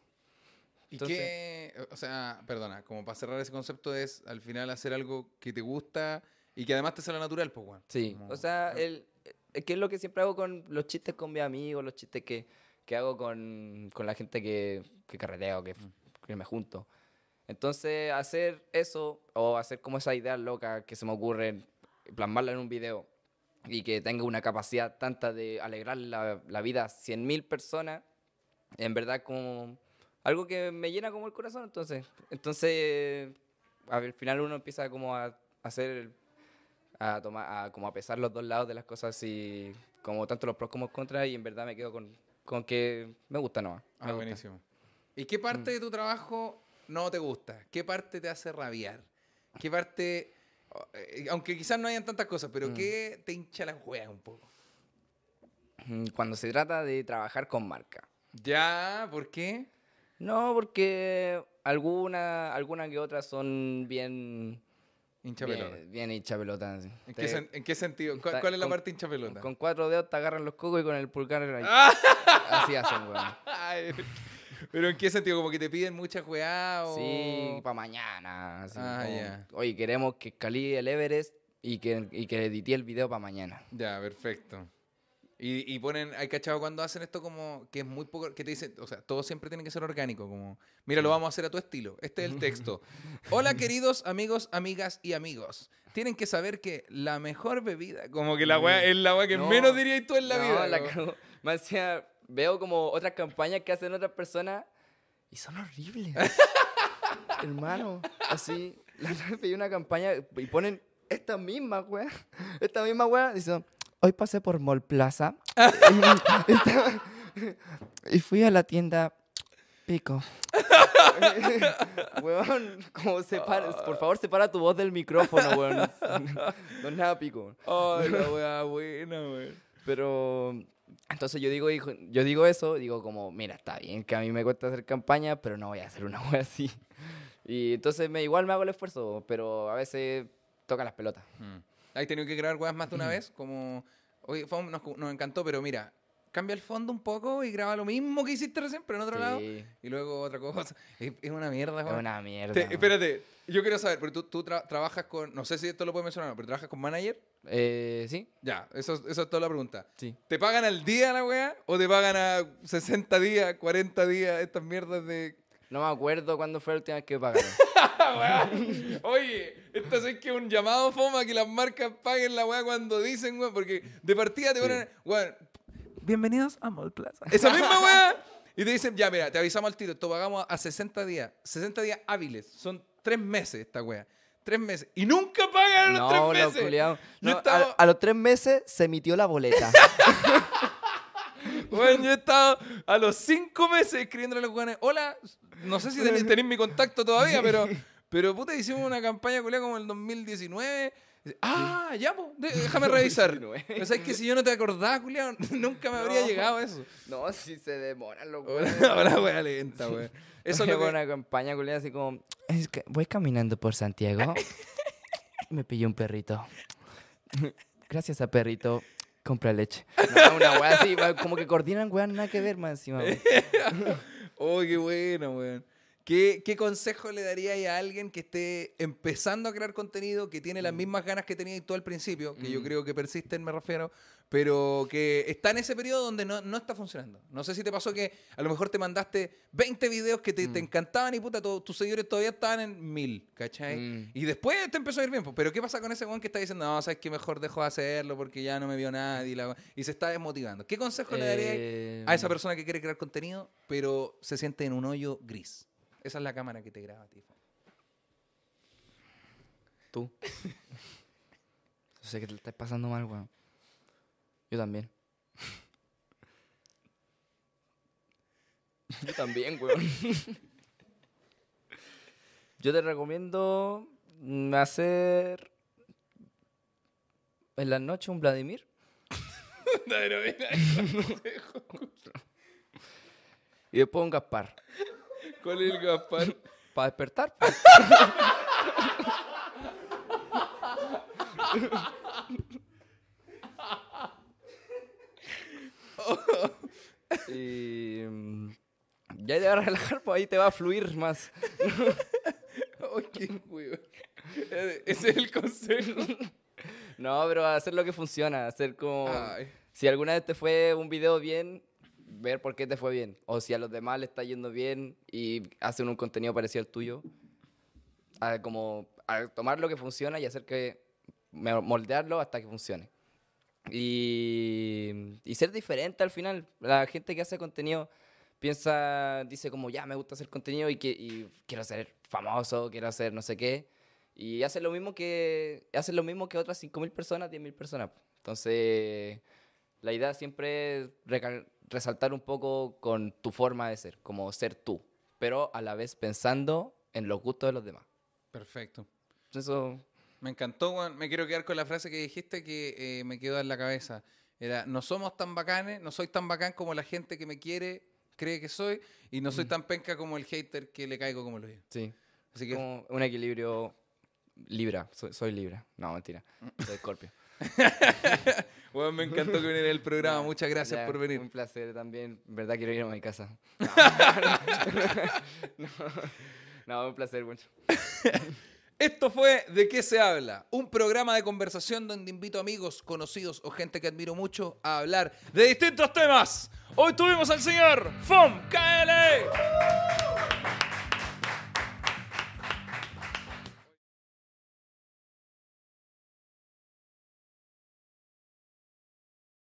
¿Y Entonces- qué, o sea, perdona, como para cerrar ese concepto es al final hacer algo que te gusta y que además te sale natural, pues, weón. Sí, Como- o sea, el, es que es lo que siempre hago con los chistes con mis amigos, los chistes que, que hago con, con la gente que, que carreteo, que, que me junto. Entonces, hacer eso o hacer como esa idea loca que se me ocurre, plasmarla en un video y que tenga una capacidad tanta de alegrar la, la vida a 100.000 personas, en verdad como algo que me llena como el corazón. Entonces, entonces al final uno empieza como a hacer a tomar a, como a pesar los dos lados de las cosas y como tanto los pros como los contras y en verdad me quedo con, con que me gusta nomás. me Ah, gusta. buenísimo. ¿Y qué Mm. parte de tu trabajo no te gusta? ¿Qué parte te hace rabiar? ¿Qué parte, eh, aunque quizás no hayan tantas cosas, pero Mm. qué te hincha las hueas un poco? Mm, Cuando se trata de trabajar con marca. Ya, ¿por qué? No, porque alguna, alguna que otra son bien... Hincha pelota. Bien, bien hincha pelota. sí. ¿En Te- qué, en qué sentido? ¿Cuál, ta- cuál es la con- parte hincha pelota? Con cuatro dedos te agarran los cocos y con el pulgar ahí. Ah. Así hacen, weón. ¿Pero en qué sentido? ¿Como que te piden mucha weá o...? Sí, para mañana. así Ah, como. Oye, queremos que escalí el Everest y que, y que edité el video para mañana. Ya, perfecto. Y, y ponen, hay cachado cuando hacen esto como que es muy poco, que te dicen, o sea, todo siempre tiene que ser orgánico, como, mira, lo vamos a hacer a tu estilo. Este es el texto. Hola queridos amigos, amigas y amigos. Tienen que saber que la mejor bebida, como que la weá es la weá que No, menos dirías tú en la no, vida. la como-. Más encima, veo como otras campañas que hacen otras personas y son horribles. Hermano, así, la otra vez pedí una campaña y ponen esta misma weá, esta misma weá, dicen, hoy pasé por Mall Plaza y, estaba- y fui a la tienda Pico. weón, como separa, por favor, separa tu voz del micrófono, weón. No es nada pico. Ay, la weá buena, weón. Pero entonces yo digo, hijo- yo digo eso, digo como, mira, está bien que a mí me cuesta hacer campaña, pero no voy a hacer una wea así. Y entonces me, igual me hago el esfuerzo, pero a veces tocan las pelotas. ¿Has tenido que grabar weas más de una vez? Como, oye, Fom, nos, nos encantó, pero mira, cambia el fondo un poco y graba lo mismo que hiciste recién, pero en otro lado. Y luego otra cosa. Es, es una mierda, es weón. una mierda. Te- espérate, yo quiero saber, pero tú, tú tra- trabajas con, no sé si esto lo puedes mencionar, o no, pero trabajas con manager. Eh, sí, Ya, eso, es- eso es toda la pregunta. sí. ¿Te pagan al día la weá? ¿O te pagan a 60 días, 40 días, estas mierdas de... No me acuerdo cuándo fue la última vez que pagaron. Oye, esto es que un llamado foma que las marcas paguen la weá cuando dicen, weón, porque de partida te Sí. ponen, weón, bienvenidos a Mall Plaza. Esa misma weá. Y te dicen, ya, mira, te avisamos al tiro, esto pagamos a 60 días, 60 días hábiles, son tres meses esta weá. Tres meses. Y nunca pagan a los no, tres meses. Yo No, estaba- a, a los tres meses se emitió la boleta. Bueno, yo he estado a los cinco meses escribiéndole a los weones, hola, no sé si tenéis, tenéis mi contacto todavía, pero, pero puta, hicimos una campaña culiá como en el 2019. Ah, ya, po, déjame revisar. 2019. O sea, es que si yo no te acordaba, culiao, nunca me habría No. llegado eso. no, si se demoran los weones. Ahora wea lenta, weón. Eso es lo que... una campaña culiada así como, "Es que voy caminando por Santiago y me pilló un perrito. Gracias a perrito, compra leche. No, una wea así, como que coordinan weón, nada que ver más encima. weón. Oh, qué bueno, weón. ¿Qué, ¿Qué consejo le daría a alguien que esté empezando a crear contenido, que tiene las mismas ganas que tenía tú al principio, que yo Mm. creo que persisten, me refiero, pero que está en ese periodo donde no, no está funcionando? No sé si te pasó que a lo mejor te mandaste 20 videos que te, te Mm. encantaban y puta, to- tus seguidores todavía estaban en mil, ¿cachai? Mm. Y después te empezó a ir bien, pero ¿qué pasa con ese weón que está diciendo, no, sabes que mejor dejo de hacerlo porque ya no me vio nadie y, la- y se está desmotivando? ¿Qué consejo le daría Eh, a esa persona que quiere crear contenido, pero se siente en un hoyo gris. Esa es la cámara que te graba, tío. Tú. Yo sé que te estás pasando mal, weón. Yo también. Yo también, weón. Yo te recomiendo hacer en la noche un Vladimir. Y después un Gaspar. ¿Cuál es el Gaspar? Para despertar. pues. y mm, ya te va a relajar, pues ahí te va a fluir más. Weón. Ese es el consejo. No, pero hacer lo que funciona, hacer como... Ay. Si alguna vez te fue un video bien, ver por qué te fue bien. O si a los demás le está yendo bien y hacen un contenido parecido al tuyo, como a tomar lo que funciona y hacer que moldearlo hasta que funcione. Y, ser diferente al final. La gente que hace contenido piensa, dice como, ya, me gusta hacer contenido y, que, quiero ser famoso, quiero hacer no sé qué. Y hacen lo mismo que, hacen lo mismo que otras 5.000 personas, 10.000 personas. Entonces, la idea siempre es resaltar un poco con tu forma de ser, como ser tú, pero a la vez pensando en los gustos de los demás. Perfecto. Eso, Me encantó, weón. Me quiero quedar con la frase que dijiste que eh, me quedó en la cabeza. Era, no somos tan bacanes, no soy tan bacán como la gente que me quiere cree que soy, y no soy tan penca como el hater que le caigo como lo digo. sí, Así que como un equilibrio Libra, soy, soy Libra. No, mentira, soy Scorpio. Bueno, me encantó que viniera el programa. Muchas gracias Ya, por venir. Un placer también. En verdad quiero ir a mi casa. No, no, un placer mucho. Esto fue De qué se habla, un programa de conversación donde invito amigos, conocidos o gente que admiro mucho a hablar de distintos temas. Hoy tuvimos al señor FOM KL.